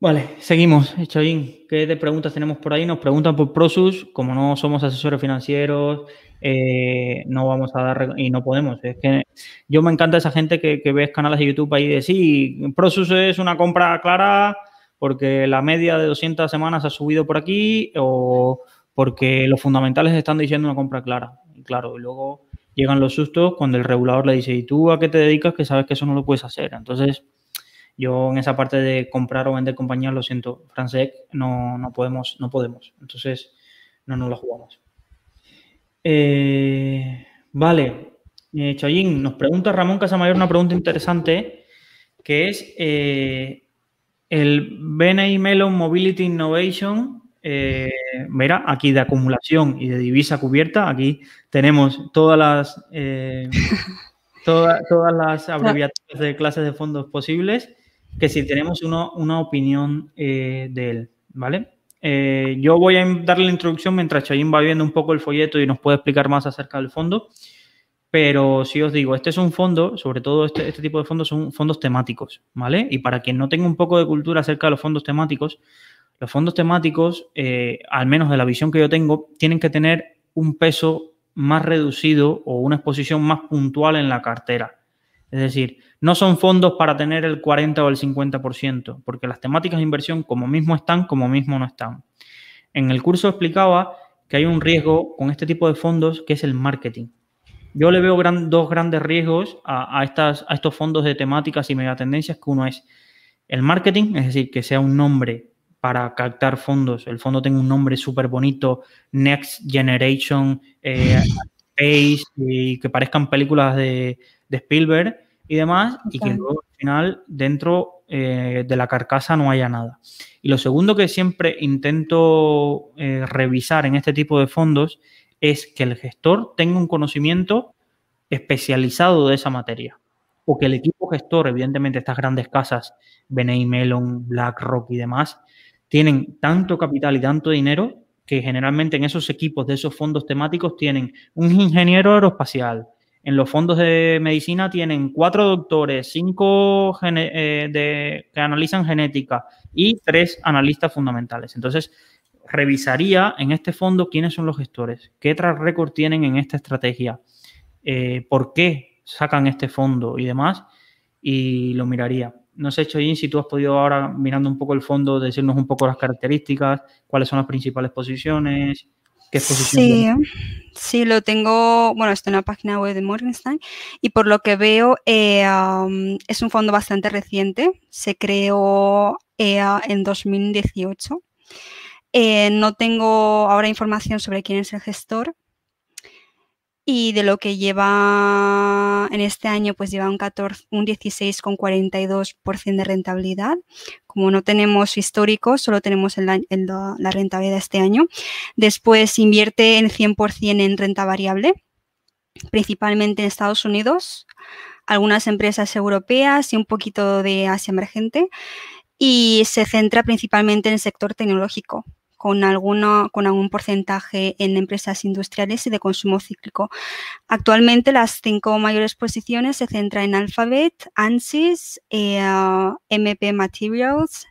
Vale, seguimos. Chavín, ¿qué de preguntas tenemos por ahí? Nos preguntan por Prosus, como no somos asesores financieros, eh, no vamos a dar y no podemos. Es que yo me encanta esa gente que, que ves canales de YouTube ahí de sí, Prosus es una compra clara porque la media de 200 semanas ha subido por aquí o porque los fundamentales están diciendo una compra clara. Y claro, y luego llegan los sustos cuando el regulador le dice, ¿y tú a qué te dedicas? Que sabes que eso no lo puedes hacer. Entonces, yo en esa parte de comprar o vender compañías, lo siento, Fransec, no, no podemos, no podemos. Entonces, no nos la jugamos. Eh, vale, eh, Chayín, nos pregunta Ramón Casamayor una pregunta interesante, que es eh, el BNI Melon Mobility Innovation, eh, mira, aquí de acumulación y de divisa cubierta, aquí tenemos todas las, eh, toda, todas las abreviaturas de clases de fondos posibles que si tenemos una opinión eh, de él, ¿vale? Eh, yo voy a darle la introducción mientras Chayín va viendo un poco el folleto y nos puede explicar más acerca del fondo. Pero si os digo, este es un fondo, sobre todo este, este, tipo de fondos son fondos temáticos, ¿vale? Y para quien no tenga un poco de cultura acerca de los fondos temáticos, los fondos temáticos, eh, al menos de la visión que yo tengo, tienen que tener un peso más reducido o una exposición más puntual en la cartera. Es decir, no son fondos para tener el 40 o el 50%, porque las temáticas de inversión como mismo están, como mismo no están. En el curso explicaba que hay un riesgo con este tipo de fondos que es el marketing. Yo le veo dos grandes riesgos a, estos fondos de temáticas y megatendencias, que uno es el marketing, es decir, que sea un nombre para captar fondos, el fondo tenga un nombre súper bonito, Next Generation, eh, Space, y que parezcan películas de, de Spielberg y demás, y que luego al final dentro eh, de la carcasa no haya nada. Y lo segundo que siempre intento eh, revisar en este tipo de fondos es que el gestor tenga un conocimiento especializado de esa materia. O que el equipo gestor, evidentemente estas grandes casas, BNI Mellon, BlackRock y demás, tienen tanto capital y tanto dinero que generalmente en esos equipos de esos fondos temáticos tienen un ingeniero aeroespacial, en los fondos de medicina tienen cuatro doctores, cinco eh, de, que analizan genética y tres analistas fundamentales. Entonces, revisaría en este fondo quiénes son los gestores, qué track record tienen en esta estrategia, eh, por qué sacan este fondo y demás, y lo miraría. No sé, Choyin, si tú has podido ahora, mirando un poco el fondo, decirnos un poco las características, cuáles son las principales posiciones. ¿Qué sí, sí, lo tengo, bueno, está en la página web de Morgenstein y por lo que veo eh, es un fondo bastante reciente, se creó eh, en 2018. Eh, no tengo ahora información sobre quién es el gestor, y de lo que lleva en este año, pues lleva un, 14, un 16,42% de rentabilidad. Como no tenemos histórico, solo tenemos la, la, rentabilidad este año. Después invierte en 100% en renta variable, principalmente en Estados Unidos, algunas empresas europeas y un poquito de Asia emergente. Y se centra principalmente en el sector tecnológico, con, alguno, con algún porcentaje en empresas industriales y de consumo cíclico. Actualmente las cinco mayores posiciones se centran en Alphabet, ANSYS, eh, MP Materials,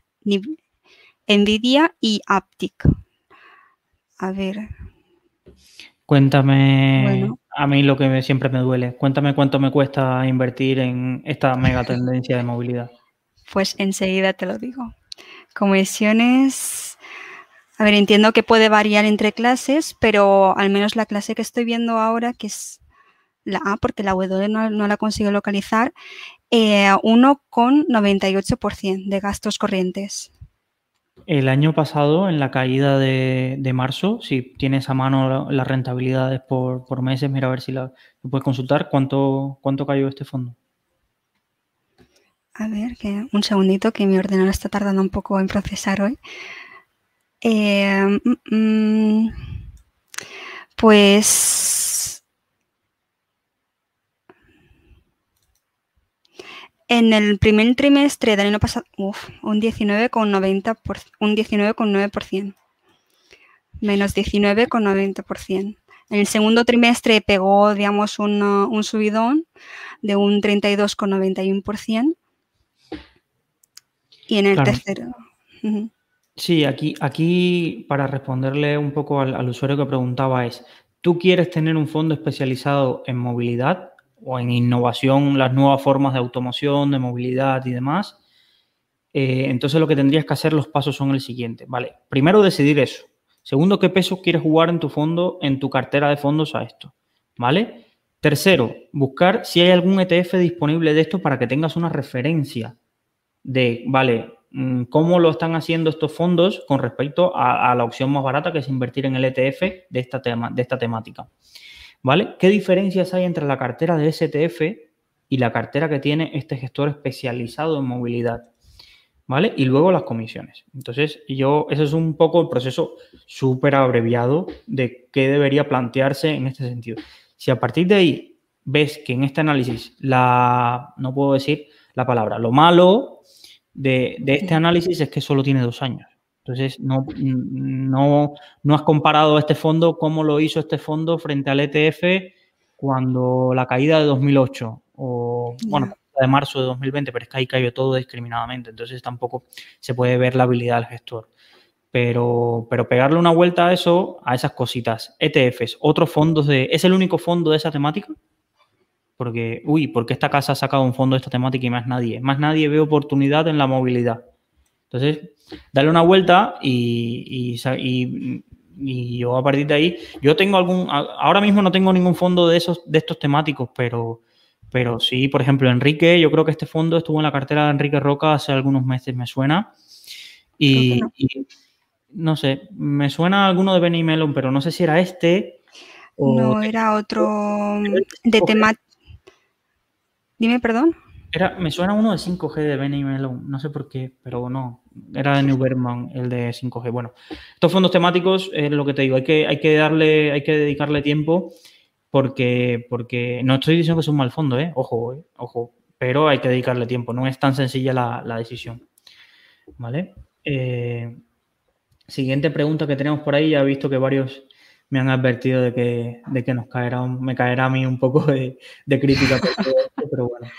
Nvidia y Aptic. A ver. Cuéntame, a mí lo que siempre me duele, cuéntame cuánto me cuesta invertir en esta mega tendencia de movilidad. Pues enseguida te lo digo. Comisiones a ver, entiendo que puede variar entre clases, pero al menos la clase que estoy viendo ahora, que es la A, porque la W no, la consigo localizar, eh, 1,98% de gastos corrientes. El año pasado, en la caída de, marzo, si tienes a mano las rentabilidades por, meses, mira a ver si la puedes consultar. ¿Cuánto, ¿Cuánto cayó este fondo? A ver, que un segundito, que mi ordenador está tardando un poco en procesar hoy. Eh, mm, mm, pues en el primer trimestre del año pasado, uf, un 19,90%, un 19,9%, menos 19,90%. En el segundo trimestre pegó, digamos, un, un subidón de un 32,91%. Y en el tercero... Sí, aquí, aquí para responderle un poco al, usuario que preguntaba es, ¿tú quieres tener un fondo especializado en movilidad o en innovación, las nuevas formas de automoción, de movilidad y demás? Eh, entonces lo que tendrías que hacer, los pasos son el siguiente, ¿vale? Primero decidir eso. Segundo, ¿qué peso quieres jugar en tu fondo, en tu cartera de fondos a esto? ¿Vale? Tercero, buscar si hay algún ETF disponible de esto para que tengas una referencia de, vale, cómo lo están haciendo estos fondos con respecto a, la opción más barata que es invertir en el ETF de esta, tema, de esta temática. ¿Vale? ¿Qué diferencias hay entre la cartera de STF y la cartera que tiene este gestor especializado en movilidad? ¿Vale? Y luego las comisiones. Entonces, yo, ese es un poco el proceso súper abreviado de qué debería plantearse en este sentido. Si a partir de ahí ves que en este análisis la, no puedo decir la palabra, lo malo de, este análisis es que solo tiene dos años. Entonces, no, no, no has comparado este fondo, cómo lo hizo este fondo frente al ETF cuando la caída de 2008 o, bueno, de marzo de 2020, pero es que ahí cayó todo discriminadamente, entonces tampoco se puede ver la habilidad del gestor. Pero, pero pegarle una vuelta a eso, a esas cositas, ETFs, otros fondos de... ¿Es el único fondo de esa temática? Porque, uy, ¿por qué esta casa ha sacado un fondo de esta temática y más nadie? Más nadie ve oportunidad en la movilidad. Entonces, dale una vuelta y, yo a partir de ahí, yo tengo algún, ahora mismo no tengo ningún fondo de esos, de estos temáticos, pero, pero sí, por ejemplo, Enrique, yo creo que este fondo estuvo en la cartera de Enrique Roca hace algunos meses, me suena. Y no. sé, me suena alguno de Benny Melon, pero no sé si era este. O no, era otro de temática Dime, perdón. Era, me suena uno de 5G de Benny Melon, no sé por qué, pero no, era de New Berman, el de 5G. Bueno, estos fondos temáticos es lo que te digo, hay que, hay que darle, hay que dedicarle tiempo porque, porque no estoy diciendo que es un mal fondo, ¿eh? ojo, ¿eh? ojo, pero hay que dedicarle tiempo, no es tan sencilla la, decisión. ¿Vale? Eh, siguiente pregunta que tenemos por ahí, ya he visto que varios me han advertido de que, de que nos caerá, me caerá a mí un poco de, crítica, pero bueno,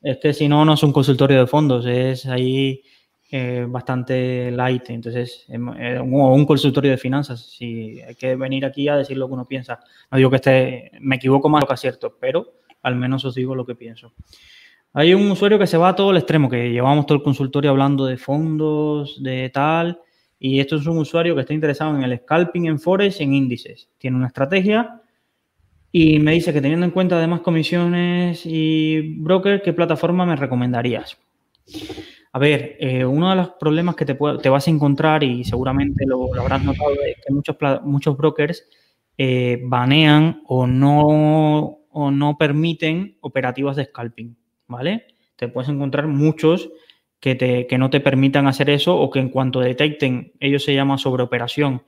es que si no, no es un consultorio de fondos, es ahí eh, bastante light, entonces, em, eh, un, consultorio de finanzas, si hay que venir aquí a decir lo que uno piensa. No digo que esté, me equivoco más lo que acierto, pero al menos os digo lo que pienso. Hay un usuario que se va a todo el extremo, que llevamos todo el consultorio hablando de fondos, de tal, y esto es un usuario que está interesado en el scalping en Forex, en índices. Tiene una estrategia y me dice que teniendo en cuenta además comisiones y broker, ¿qué plataforma me recomendarías? A ver, eh, uno de los problemas que te, te, vas a encontrar y seguramente lo, habrás notado es que muchos, muchos brokers eh, banean o no, o no permiten operativas de scalping, ¿vale? Te puedes encontrar muchos que, te, que no te permitan hacer eso o que en cuanto detecten, ellos se llama sobreoperación,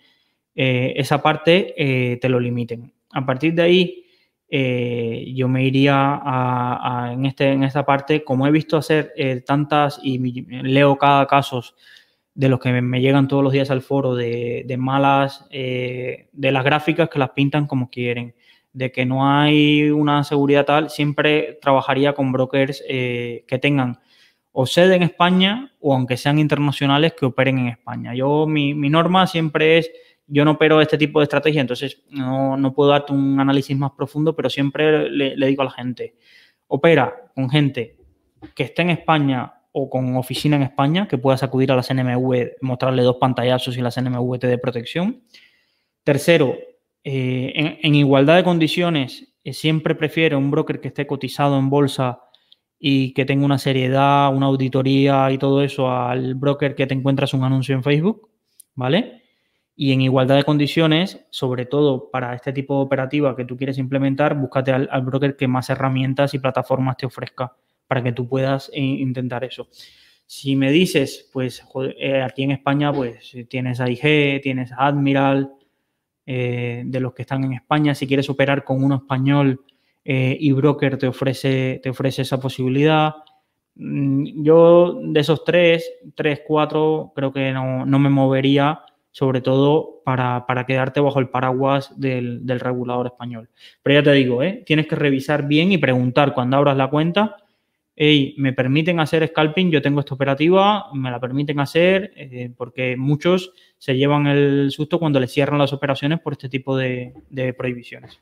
eh, esa parte eh, te lo limiten. A partir de ahí, eh, yo me iría a, en, este, en esta parte, como he visto hacer tantas y leo cada caso de los que me, llegan todos los días al foro, de, de malas, de las gráficas que las pintan como quieren, de que no hay una seguridad tal, siempre trabajaría con brokers que tengan o sede en España o aunque sean internacionales que operen en España. Yo, mi, mi norma siempre es, yo no opero este tipo de estrategia, entonces no, no puedo darte un análisis más profundo, pero siempre le, digo a la gente, opera con gente que esté en España o con oficina en España, que puedas acudir a la CNMV, mostrarle dos pantallazos y la CNMV te dé protección. Tercero, eh, en, en, igualdad de condiciones, eh, siempre prefiero un broker que esté cotizado en bolsa y que tenga una seriedad, una auditoría y todo eso al broker que te encuentras un anuncio en Facebook, ¿vale? Y en igualdad de condiciones, sobre todo para este tipo de operativa que tú quieres implementar, búscate al, al broker que más herramientas y plataformas te ofrezca para que tú puedas eh, intentar eso. Si me dices, pues eh, aquí en España, pues tienes AIG, tienes Admiral, eh, de los que están en España, si quieres operar con uno español, eh, y broker te ofrece, te ofrece esa posibilidad. Mm, yo de esos tres, tres, cuatro, creo que no, no me movería, sobre todo para, para, quedarte bajo el paraguas del, del, regulador español. Pero ya te digo, ¿eh? tienes que revisar bien y preguntar cuando abras la cuenta, hey, ¿me permiten hacer scalping? Yo tengo esta operativa, ¿me la permiten hacer? Eh, porque muchos se llevan el susto cuando les cierran las operaciones por este tipo de, prohibiciones.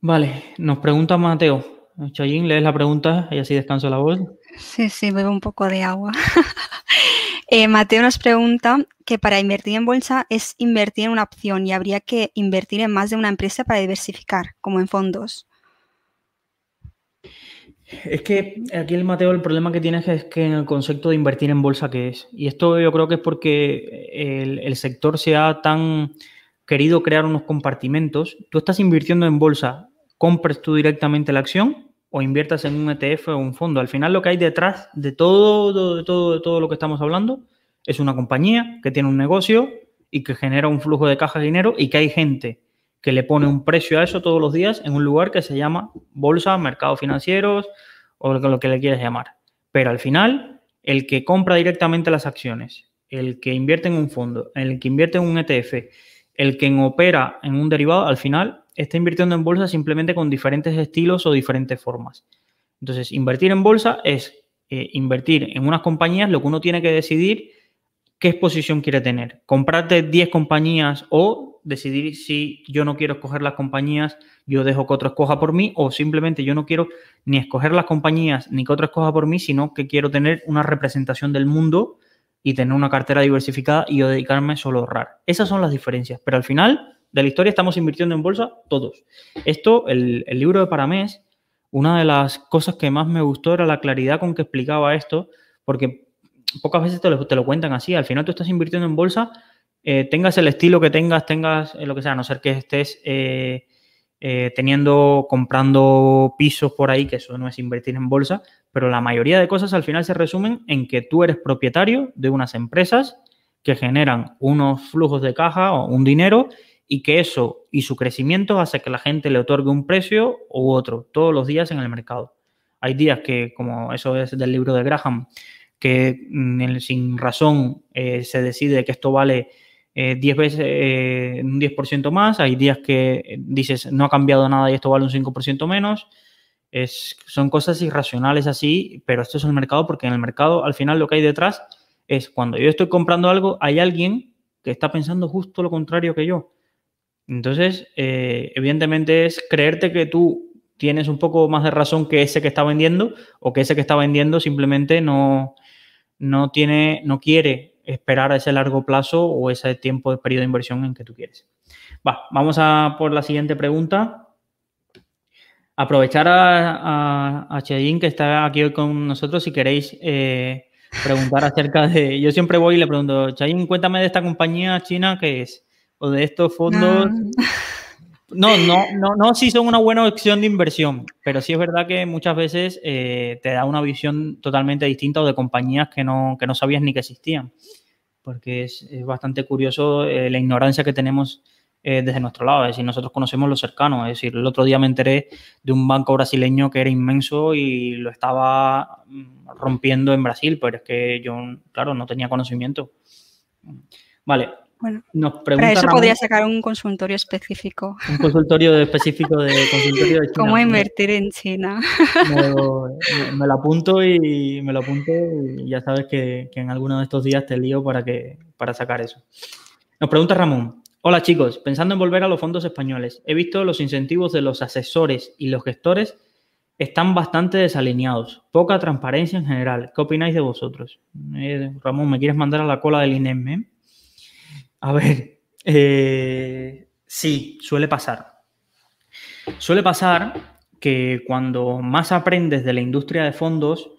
Vale, nos pregunta Mateo. Chayín, lees la pregunta y así descanso la voz. Sí, sí, bebo un poco de agua. eh, Mateo nos pregunta que para invertir en bolsa es invertir en una opción y habría que invertir en más de una empresa para diversificar, como en fondos. Es que aquí el Mateo el problema que tiene es que en el concepto de invertir en bolsa que es. Y esto yo creo que es porque el, sector sea tan querido crear unos compartimentos, tú estás invirtiendo en bolsa, compres tú directamente la acción o inviertas en un ETF o un fondo. Al final lo que hay detrás de todo, todo, todo lo que estamos hablando es una compañía que tiene un negocio y que genera un flujo de caja de dinero y que hay gente que le pone un precio a eso todos los días en un lugar que se llama bolsa, mercados financieros o lo que le quieras llamar. Pero al final, el que compra directamente las acciones, el que invierte en un fondo, el que invierte en un ETF el que opera en un derivado al final está invirtiendo en bolsa simplemente con diferentes estilos o diferentes formas. Entonces, invertir en bolsa es eh, invertir en unas compañías, lo que uno tiene que decidir qué exposición quiere tener. Comprarte 10 compañías o decidir si yo no quiero escoger las compañías, yo dejo que otro escoja por mí o simplemente yo no quiero ni escoger las compañías ni que otro escoja por mí, sino que quiero tener una representación del mundo y tener una cartera diversificada y yo dedicarme solo a ahorrar. Esas son las diferencias, pero al final de la historia estamos invirtiendo en bolsa todos. Esto, el, libro de Paramés, una de las cosas que más me gustó era la claridad con que explicaba esto, porque pocas veces te lo, cuentan así. Al final tú estás invirtiendo en bolsa, eh, tengas el estilo que tengas, tengas eh, lo que sea, a no ser que estés eh, teniendo, comprando pisos por ahí, que eso no es invertir en bolsa, pero la mayoría de cosas al final se resumen en que tú eres propietario de unas empresas que generan unos flujos de caja o un dinero y que eso y su crecimiento hace que la gente le otorgue un precio u otro todos los días en el mercado. Hay días que, como eso es del libro de Graham, que mm, sin razón eh, se decide que esto vale eh, 10 veces, eh, un 10% más, hay días que dices no ha cambiado nada y esto vale un 5% menos. Son cosas irracionales así, pero esto es el mercado porque en el mercado al final lo que hay detrás es cuando yo estoy comprando algo, hay alguien que está pensando justo lo contrario que yo. Entonces, eh, evidentemente es creerte que tú tienes un poco más de razón que ese que está vendiendo o que ese que está vendiendo simplemente no, no tiene, no quiere esperar a ese largo plazo o ese tiempo de periodo de inversión en que tú quieres. Va, vamos a por la siguiente pregunta. Aprovechar a, a, que está aquí hoy con nosotros, si queréis eh, preguntar acerca de... Yo siempre voy y le pregunto, Cheyenne, cuéntame de esta compañía china que es, o de estos fondos. Ah. No, no, no, no, sí son una buena opción de inversión, pero sí es verdad que muchas veces eh, te da una visión totalmente distinta o de compañías que no, que no sabías ni que existían, porque es, es bastante curioso eh, la ignorancia que tenemos eh, desde nuestro lado, es decir, nosotros conocemos lo cercano, es decir, el otro día me enteré de un banco brasileño que era inmenso y lo estaba mm, rompiendo en Brasil, pero es que yo, claro, no tenía conocimiento. Vale, Bueno, nos para pregunta eso Ramón- podría sacar un consultorio específico. un consultorio específico de consultorio de China. ¿Cómo invertir en China? Me lo, me- me lo apunto y me lo apunto y ya sabes que, que en alguno de estos días te lío para, que, para sacar eso. Nos pregunta Ramón. Hola chicos, pensando en volver a los fondos españoles, he visto los incentivos de los asesores y los gestores están bastante desalineados, poca transparencia en general. ¿Qué opináis de vosotros? Eh, Ramón, ¿me quieres mandar a la cola del INEM? A ver, eh, sí, suele pasar. Suele pasar que cuando más aprendes de la industria de fondos,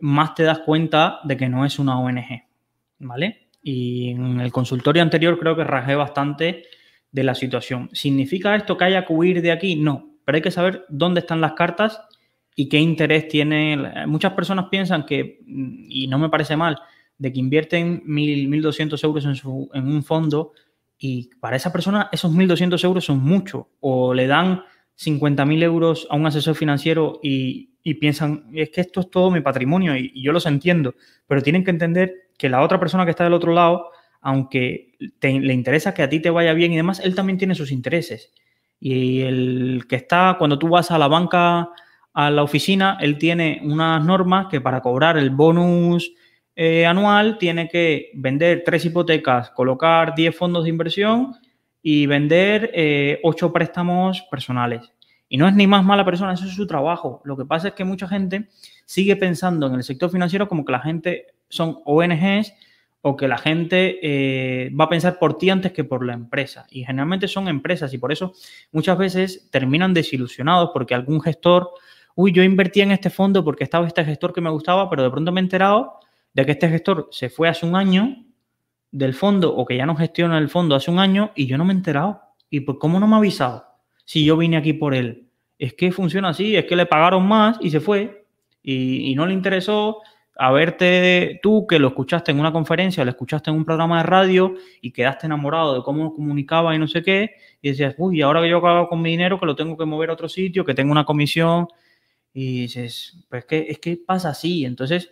más te das cuenta de que no es una ONG, ¿vale? Y en el consultorio anterior creo que rajé bastante de la situación. ¿Significa esto que haya que huir de aquí? No, pero hay que saber dónde están las cartas y qué interés tiene. Muchas personas piensan que, y no me parece mal, de que invierten 1.000, 1.200 euros en, su, en un fondo y para esa persona esos 1.200 euros son mucho. O le dan 50.000 euros a un asesor financiero y, y piensan, es que esto es todo mi patrimonio y, y yo los entiendo, pero tienen que entender que la otra persona que está del otro lado, aunque te- le interesa que a ti te vaya bien y demás, él también tiene sus intereses. Y el que está, cuando tú vas a la banca, a la oficina, él tiene unas normas que para cobrar el bonus eh, anual tiene que vender tres hipotecas, colocar 10 fondos de inversión y vender eh, ocho préstamos personales. Y no es ni más mala persona, eso es su trabajo. Lo que pasa es que mucha gente sigue pensando en el sector financiero como que la gente son ONGs o que la gente eh, va a pensar por ti antes que por la empresa. Y generalmente son empresas y por eso muchas veces terminan desilusionados porque algún gestor, uy, yo invertí en este fondo porque estaba este gestor que me gustaba, pero de pronto me he enterado de que este gestor se fue hace un año del fondo o que ya no gestiona el fondo hace un año y yo no me he enterado. ¿Y por cómo no me ha avisado? Si yo vine aquí por él. Es que funciona así, es que le pagaron más y se fue y, y no le interesó a verte tú que lo escuchaste en una conferencia, lo escuchaste en un programa de radio y quedaste enamorado de cómo comunicaba y no sé qué, y decías, uy, ahora que yo acabo con mi dinero, que lo tengo que mover a otro sitio, que tengo una comisión, y dices, pues es que, es que pasa así. Entonces,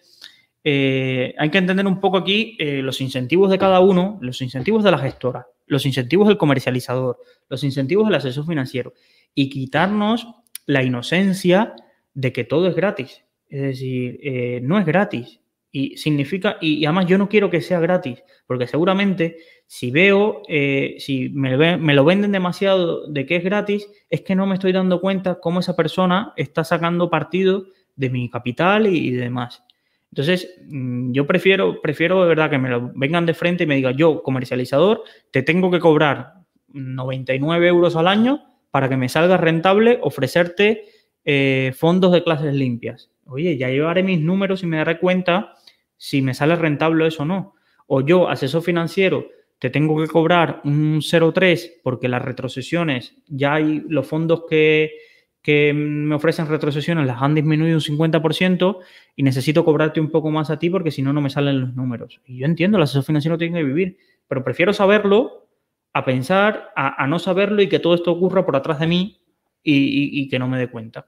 eh, hay que entender un poco aquí eh, los incentivos de cada uno, los incentivos de la gestora, los incentivos del comercializador, los incentivos del asesor financiero y quitarnos la inocencia de que todo es gratis. Es decir, eh, no es gratis. Y significa, y, además yo no quiero que sea gratis, porque seguramente si veo, si me, me, lo venden demasiado de que es gratis, es que no me estoy dando cuenta cómo esa persona está sacando partido de mi capital y demás. Entonces, mm, yo prefiero, prefiero de verdad que me lo vengan de frente y me digan, yo, comercializador, te tengo que cobrar 99 euros al año para que me salga rentable ofrecerte eh, fondos de clases limpias. Oye, ya llevaré mis números y me daré cuenta si me sale rentable eso o no. O yo, asesor financiero, te tengo que cobrar un 0,3 porque las retrocesiones, ya hay los fondos que, que me ofrecen retrocesiones las han disminuido un 50% y necesito cobrarte un poco más a ti porque si no, no me salen los números. Y yo entiendo, el asesor financiero tiene que vivir, pero prefiero saberlo a pensar, a, a no saberlo y que todo esto ocurra por atrás de mí y, y, y que no me dé cuenta.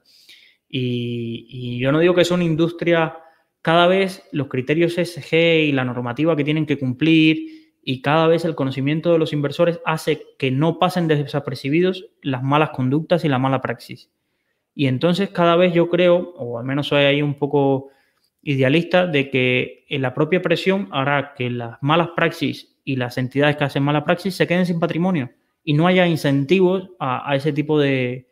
Y, y, yo no digo que una industria, cada vez los criterios SG y la normativa que tienen que cumplir y cada vez el conocimiento de los inversores hace que no pasen desapercibidos las malas conductas y la mala praxis. Y entonces cada vez yo creo, o al menos soy ahí un poco idealista, de que en la propia presión hará que las malas praxis y las entidades que hacen mala praxis se queden sin patrimonio y no haya incentivos a, ese tipo de,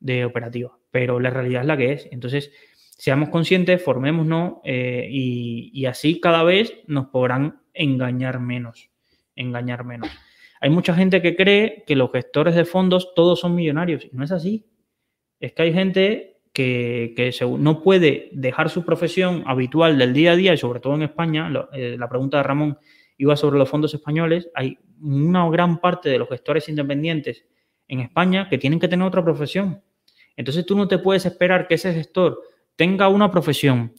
de operativa. Pero la realidad es la que es. Entonces, seamos conscientes, formémonos eh, y, y, así cada vez nos podrán engañar menos. Engañar menos. Hay mucha gente que cree que los gestores de fondos todos son millonarios y no es así. Es que hay gente que, que no puede dejar su profesión habitual del día a día y sobre todo en España, eh, la pregunta de Ramón iba sobre los fondos españoles, hay una gran parte de los gestores independientes en España que tienen que tener otra profesión. Entonces tú no te puedes esperar que ese gestor tenga una profesión,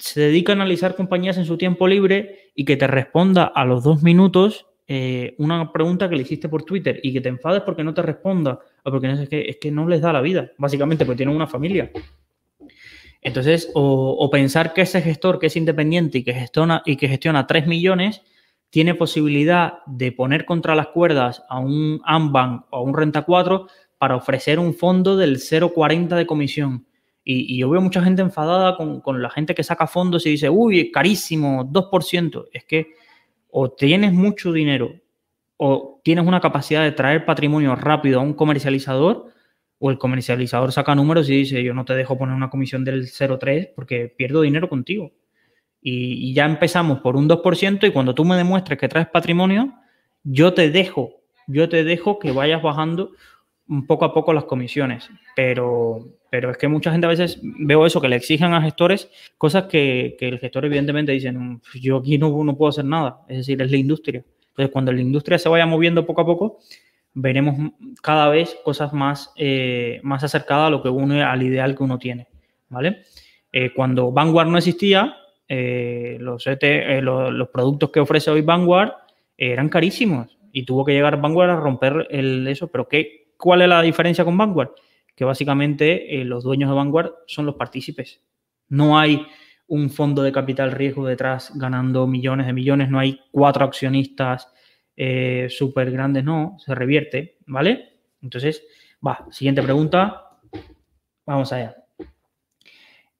se dedica a analizar compañías en su tiempo libre y que te responda a los dos minutos eh, una pregunta que le hiciste por Twitter y que te enfades porque no te responda porque es que, es que no les da la vida, básicamente porque tienen una familia. Entonces, o, pensar que ese gestor que es independiente y que gestiona, y que gestiona 3 millones tiene posibilidad de poner contra las cuerdas a un Ambank o a un Renta 4 para ofrecer un fondo del 0,40 de comisión. Y, yo veo mucha gente enfadada con, con, la gente que saca fondos y dice, uy, carísimo, 2%. Es que o tienes mucho dinero o tienes una capacidad de traer patrimonio rápido a un comercializador o el comercializador saca números y dice, yo no te dejo poner una comisión del 0,3 porque pierdo dinero contigo. Y, ya empezamos por un 2% y cuando tú me demuestres que traes patrimonio, yo te dejo, yo te dejo que vayas bajando un poco a poco las comisiones. Pero, pero es que mucha gente a veces veo eso, que le exigen a gestores cosas que, el gestor evidentemente dice, yo aquí no, no puedo hacer nada. Es decir, es la industria. Entonces, cuando la industria se vaya moviendo poco a poco, veremos cada vez cosas más, eh, más acercadas a lo que uno, al ideal que uno tiene, ¿vale? Eh, cuando Vanguard no existía, eh, los, e los, productos que ofrece hoy Vanguard eran carísimos y tuvo que llegar Vanguard a romper eso, pero ¿qué, ¿cuál es la diferencia con Vanguard? Que básicamente los dueños de Vanguard son los partícipes. No hay un fondo de capital riesgo detrás ganando millones de millones, no hay cuatro accionistas eh, súper grandes, no, se revierte, ¿vale? Entonces, va, siguiente pregunta. Vamos allá.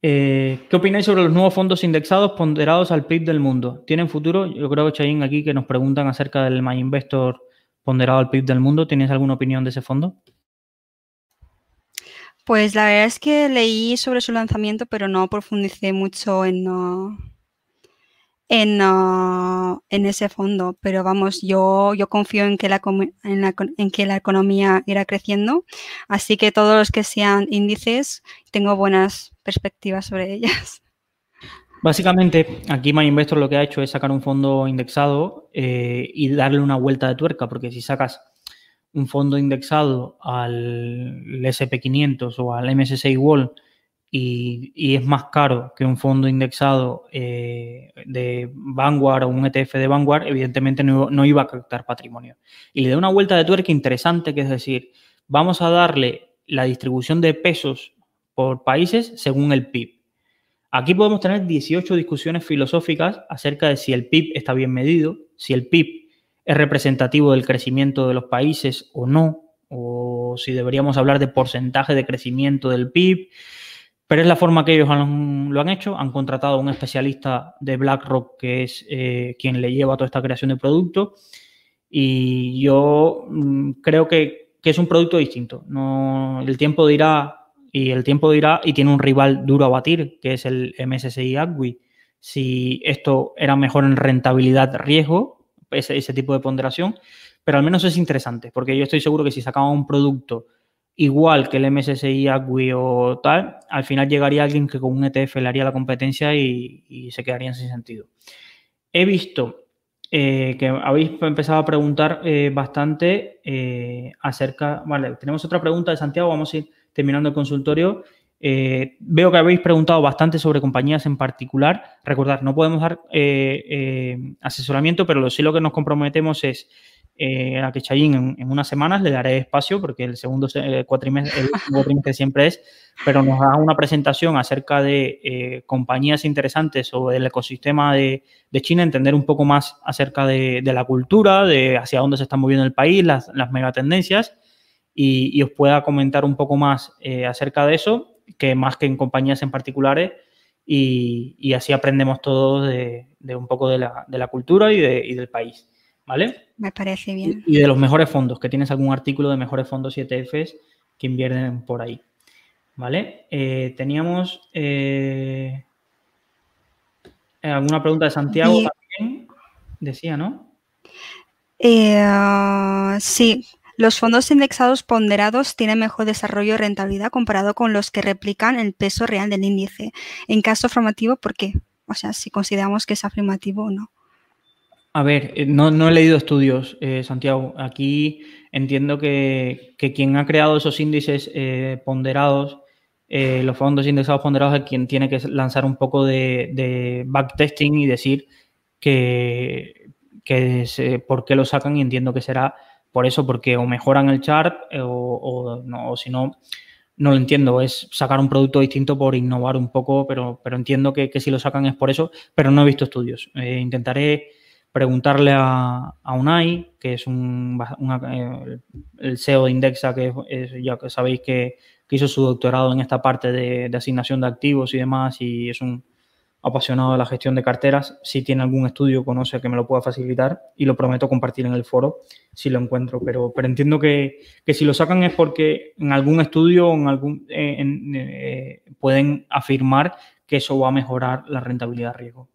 Eh, ¿Qué opináis sobre los nuevos fondos indexados ponderados al PIB del mundo? ¿Tienen futuro? Yo creo que Chayin aquí que nos preguntan acerca del My Investor ponderado al PIB del mundo. ¿Tienes alguna opinión de ese fondo? Pues la verdad es que leí sobre su lanzamiento, pero no profundicé mucho en, Ah, en, ese fondo. Pero vamos, yo, yo confío en que, la, en, que la economía irá creciendo, así que todos los que sean índices, tengo buenas perspectivas sobre ellas. Básicamente, aquí MyInvestor lo que ha hecho es sacar un fondo indexado eh, y darle una vuelta de tuerca, porque si sacas un fondo indexado al SP500 o al MSCI World y, es más caro que un fondo indexado eh, de Vanguard o un ETF de Vanguard, evidentemente no, iba a captar patrimonio. Y le da una vuelta de tuerca interesante, que es decir, vamos a darle la distribución de pesos por países según el PIB. Aquí podemos tener 18 discusiones filosóficas acerca de si el PIB está bien medido, si el PIB es representativo del crecimiento de los países o no, o si deberíamos hablar de porcentaje de crecimiento del PIB, pero es la forma que ellos lo han hecho. Han contratado a un especialista de BlackRock que es eh, quien le lleva toda esta creación de producto. Y yo mm, creo que, es un producto distinto. No, el tiempo dirá y el tiempo dirá y tiene un rival duro a batir, que es el MSCI Agui. Si esto era mejor en rentabilidad-riesgo, ese, ese tipo de ponderación, pero al menos es interesante, porque yo estoy seguro que si sacaba un producto igual que el MSCI, Agui o tal, al final llegaría alguien que con un ETF le haría la competencia y, se quedaría sin sentido. He visto eh, que habéis empezado a preguntar eh, bastante eh, acerca. Vale, tenemos otra pregunta de Santiago, vamos a ir terminando el consultorio. Veo que habéis preguntado bastante sobre compañías en particular. Recordad, no podemos dar asesoramiento, pero sí lo que nos comprometemos es eh, a que Chayín en, unas semanas le daré espacio porque el segundo el cuatrimestre siempre es, pero nos da una presentación acerca de eh, compañías interesantes o del ecosistema de, China, entender un poco más acerca de, la cultura, de hacia dónde se está moviendo el país, las, megatendencias y, os pueda comentar un poco más eh, acerca de eso, que más que en compañías en particulares. Y, así aprendemos todos de, un poco de la, cultura y del país. ¿vale? Me parece bien. Y, de los mejores fondos, que tienes algún artículo de mejores fondos y ETFs que invierten por ahí, ¿vale? Eh, teníamos eh, alguna pregunta de Santiago también, decía, ¿no? Eh, sí, los fondos indexados ponderados tienen mejor desarrollo y rentabilidad comparado con los que replican el peso real del índice. En caso afirmativo, ¿por qué? O sea, si consideramos que es afirmativo o no. A ver, eh, no, he leído estudios, eh, Santiago. Aquí entiendo que, quien ha creado esos índices eh, ponderados, los fondos indexados ponderados, es quien tiene que lanzar un poco de, backtesting y decir que, por qué lo sacan y entiendo que será por eso, porque o mejoran el chart o, no, o si no, no lo entiendo. Es sacar un producto distinto por innovar un poco, pero, pero entiendo que, si lo sacan es por eso, pero no he visto estudios. intentaré preguntarle a, Unai, que es un, eh, el CEO de Indexa, que ya que sabéis que, hizo su doctorado en esta parte de, asignación de activos y demás, y es un apasionado de la gestión de carteras. Si tiene algún estudio, conoce que me lo pueda facilitar y lo prometo compartir en el foro si lo encuentro. Pero, pero entiendo que, si lo sacan es porque en algún estudio en algún, eh, eh, pueden afirmar que eso va a mejorar la rentabilidad de riesgo.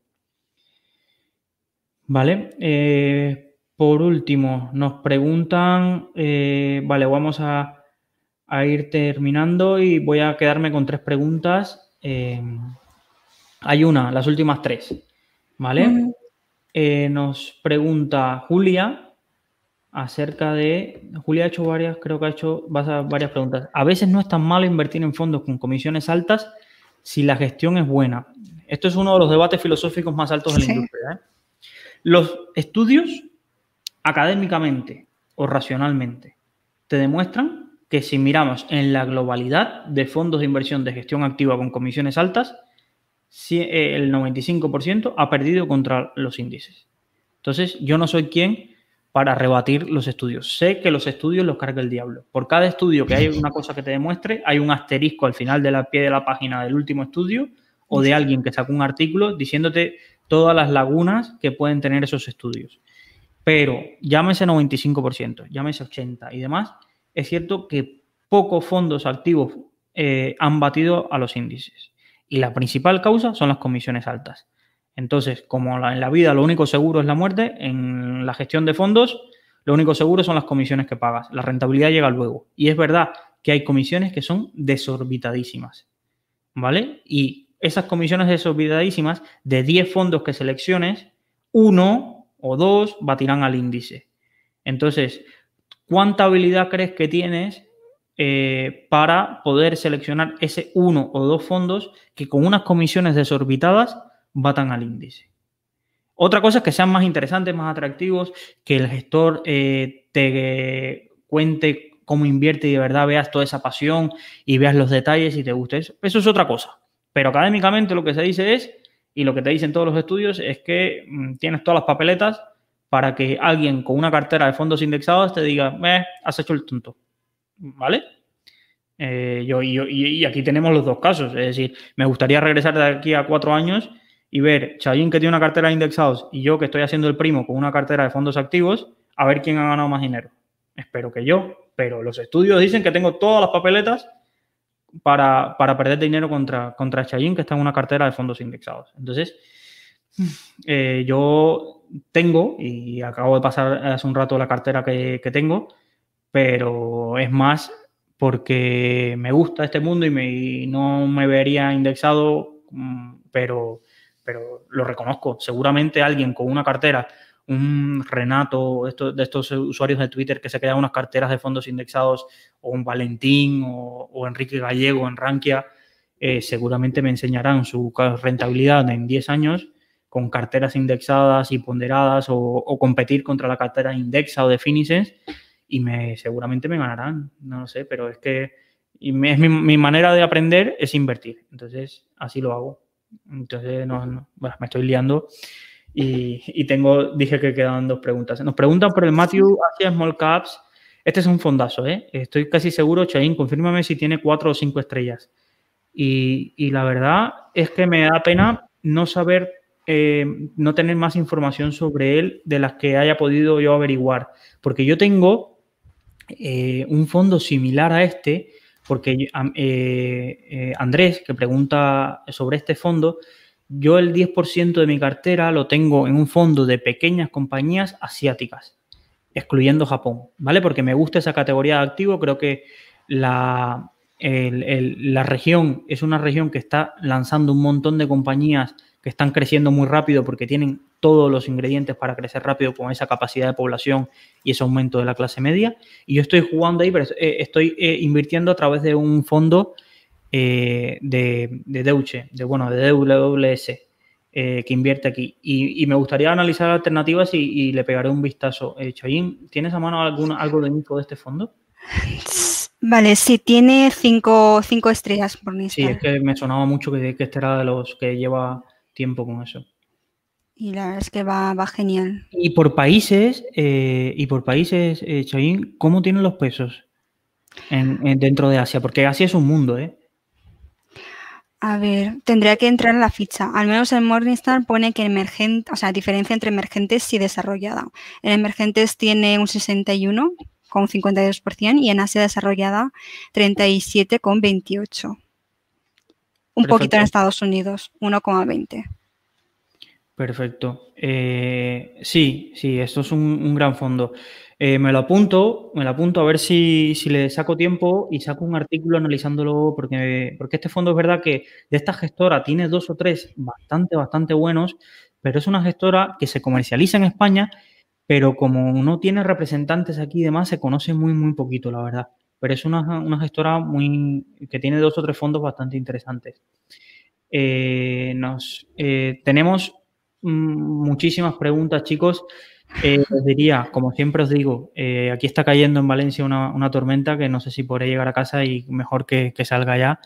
Vale. Eh, por último, nos preguntan, vale, vamos a, ir terminando y voy a quedarme con tres preguntas. Eh, hay una, las últimas tres. ¿Vale? nos pregunta Julia acerca de. Julia ha hecho varias, creo que ha hecho varias preguntas. A veces no es tan malo invertir en fondos con comisiones altas si la gestión es buena. Esto es uno de los debates filosóficos más altos de la industria. Los estudios académicamente o racionalmente te demuestran que si miramos en la globalidad de fondos de inversión de gestión activa con comisiones altas, eh, el 95% ha perdido contra los índices. Entonces, yo no soy quien para rebatir los estudios. Sé que los estudios los carga el diablo. Por cada estudio que hay una cosa que te demuestre, hay un asterisco al final de la pie de la página del último estudio o de alguien que sacó un artículo diciéndote todas las lagunas que pueden tener esos estudios. Pero llámese 95%, llámese 80% y demás, es cierto que pocos fondos activos eh, han batido a los índices. Y la principal causa son las comisiones altas. Entonces, como en la vida lo único seguro es la muerte, en la gestión de fondos lo único seguro son las comisiones que pagas. La rentabilidad llega luego. Y es verdad que hay comisiones que son desorbitadísimas. ¿Vale? Y esas comisiones desorbitadísimas, de 10 fondos que selecciones, uno o dos batirán al índice. Entonces, ¿cuánta habilidad crees que tienes eh, para poder seleccionar ese uno o dos fondos que con unas comisiones desorbitadas batan al índice? Otra cosa es que sean más interesantes, más atractivos, que el gestor eh, te cuente cómo invierte y de verdad veas toda esa pasión y veas los detalles y te guste eso. Eso es otra cosa. Pero académicamente lo que se dice es, y lo que te dicen todos los estudios, es que mm, tienes todas las papeletas para que alguien con una cartera de fondos indexados te diga, eh, has hecho el tonto. ¿Vale? Eh, yo, y, aquí tenemos los dos casos. Es decir, me gustaría regresar de aquí a cuatro años y ver Chayín que tiene una cartera de indexados y yo que estoy haciendo el primo con una cartera de fondos activos, a ver quién ha ganado más dinero. Espero que yo, pero los estudios dicen que tengo todas las papeletas para, perder dinero contra, contra Chayin, que está en una cartera de fondos indexados. Entonces, eh, yo tengo, y acabo de pasar hace un rato la cartera que, tengo, pero es más porque me gusta este mundo y, me, no me vería indexado, mm, pero, pero lo reconozco. Seguramente alguien con una cartera un Renato, de estos usuarios de Twitter que se quedan unas carteras de fondos indexados, o un Valentín o, Enrique Gallego en Rankia, eh, seguramente me enseñarán su rentabilidad en 10 años con carteras indexadas y ponderadas o, competir contra la cartera indexa o de Finicens y me, seguramente me ganarán, no lo sé, pero es que y es mi, manera de aprender es invertir, entonces así lo hago. Entonces, no, bueno, me estoy liando. Y, tengo, dije que quedaban dos preguntas. Nos preguntan por el Matthew Asia Small Caps. Este es un fondazo, ¿eh? Estoy casi seguro, Chain, confírmame si tiene cuatro o cinco estrellas. Y, la verdad es que me da pena no saber, eh, no tener más información sobre él de las que haya podido yo averiguar. Porque yo tengo eh, un fondo similar a este, porque eh, Andrés, que pregunta sobre este fondo, yo el 10% de mi cartera lo tengo en un fondo de pequeñas compañías asiáticas, excluyendo Japón, ¿vale? Porque me gusta esa categoría de activo, creo que la, la región es una región que está lanzando un montón de compañías que están creciendo muy rápido porque tienen todos los ingredientes para crecer rápido con esa capacidad de población y ese aumento de la clase media. Y yo estoy jugando ahí, pero eh, estoy eh, invirtiendo a través de un fondo eh, de, de Deutsche, de, bueno, de DWS, que invierte aquí. Y, me gustaría analizar alternativas y, le pegaré un vistazo. Eh, ¿tienes a mano alguna, algo de info de este fondo? Vale, sí, tiene cinco, cinco estrellas por mi Sí, es que me sonaba mucho que, que este era de los que lleva tiempo con eso. Y la verdad es que va, va genial. Y por países, eh, y por países, eh, ¿cómo tienen los pesos dentro de Asia? Porque Asia es un mundo, ¿eh? A ver, tendría que entrar en la ficha. Al menos en Morningstar pone que emergente, o sea, diferencia entre emergentes y desarrollada. En emergentes tiene un 61 con 52% y en Asia desarrollada 37,28. Un poquito en Estados Unidos, 1,20. Perfecto. Eh, sí, sí, esto es un, gran fondo. Eh, me lo apunto, me lo apunto a ver si, le saco tiempo y saco un artículo analizándolo, porque, porque este fondo es verdad que de esta gestora tiene dos o tres bastante, bastante buenos, pero es una gestora que se comercializa en España, pero como no tiene representantes aquí y demás, se conoce muy, muy poquito, la verdad. Pero es una, gestora muy, que tiene dos o tres fondos bastante interesantes. Eh, nos, tenemos Mm, muchísimas preguntas, chicos. Eh, os diría, como siempre os digo, eh, aquí está cayendo en Valencia una, tormenta que no sé si podré llegar a casa y mejor que, salga ya.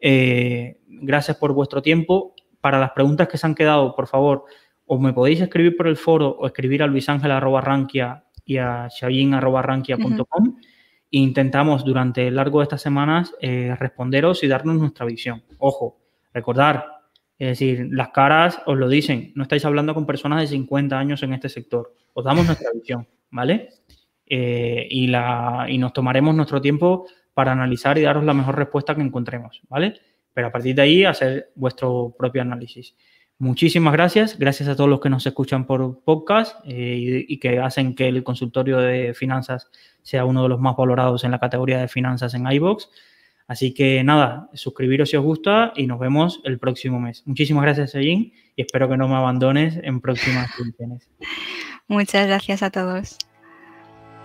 Eh, gracias por vuestro tiempo. Para las preguntas que se han quedado, por favor, o me podéis escribir por el foro o escribir a luisangel.rankia y a xavin.rankia.com. E intentamos durante el largo de estas semanas responderos y darnos nuestra visión. Ojo, recordar, es decir, las caras os lo dicen, no estáis hablando con personas de 50 años en este sector, os damos nuestra visión, ¿vale? Eh, y, la, y nos tomaremos nuestro tiempo para analizar y daros la mejor respuesta que encontremos, ¿vale? Pero a partir de ahí, hacer vuestro propio análisis. Muchísimas gracias. Gracias a todos los que nos escuchan por podcast eh, y, que hacen que el consultorio de finanzas sea uno de los más valorados en la categoría de finanzas en iBox. Así que nada, suscribiros si os gusta y nos vemos el próximo mes. Muchísimas gracias, Sejin, y espero que no me abandones en próximas ediciones. Muchas gracias a todos.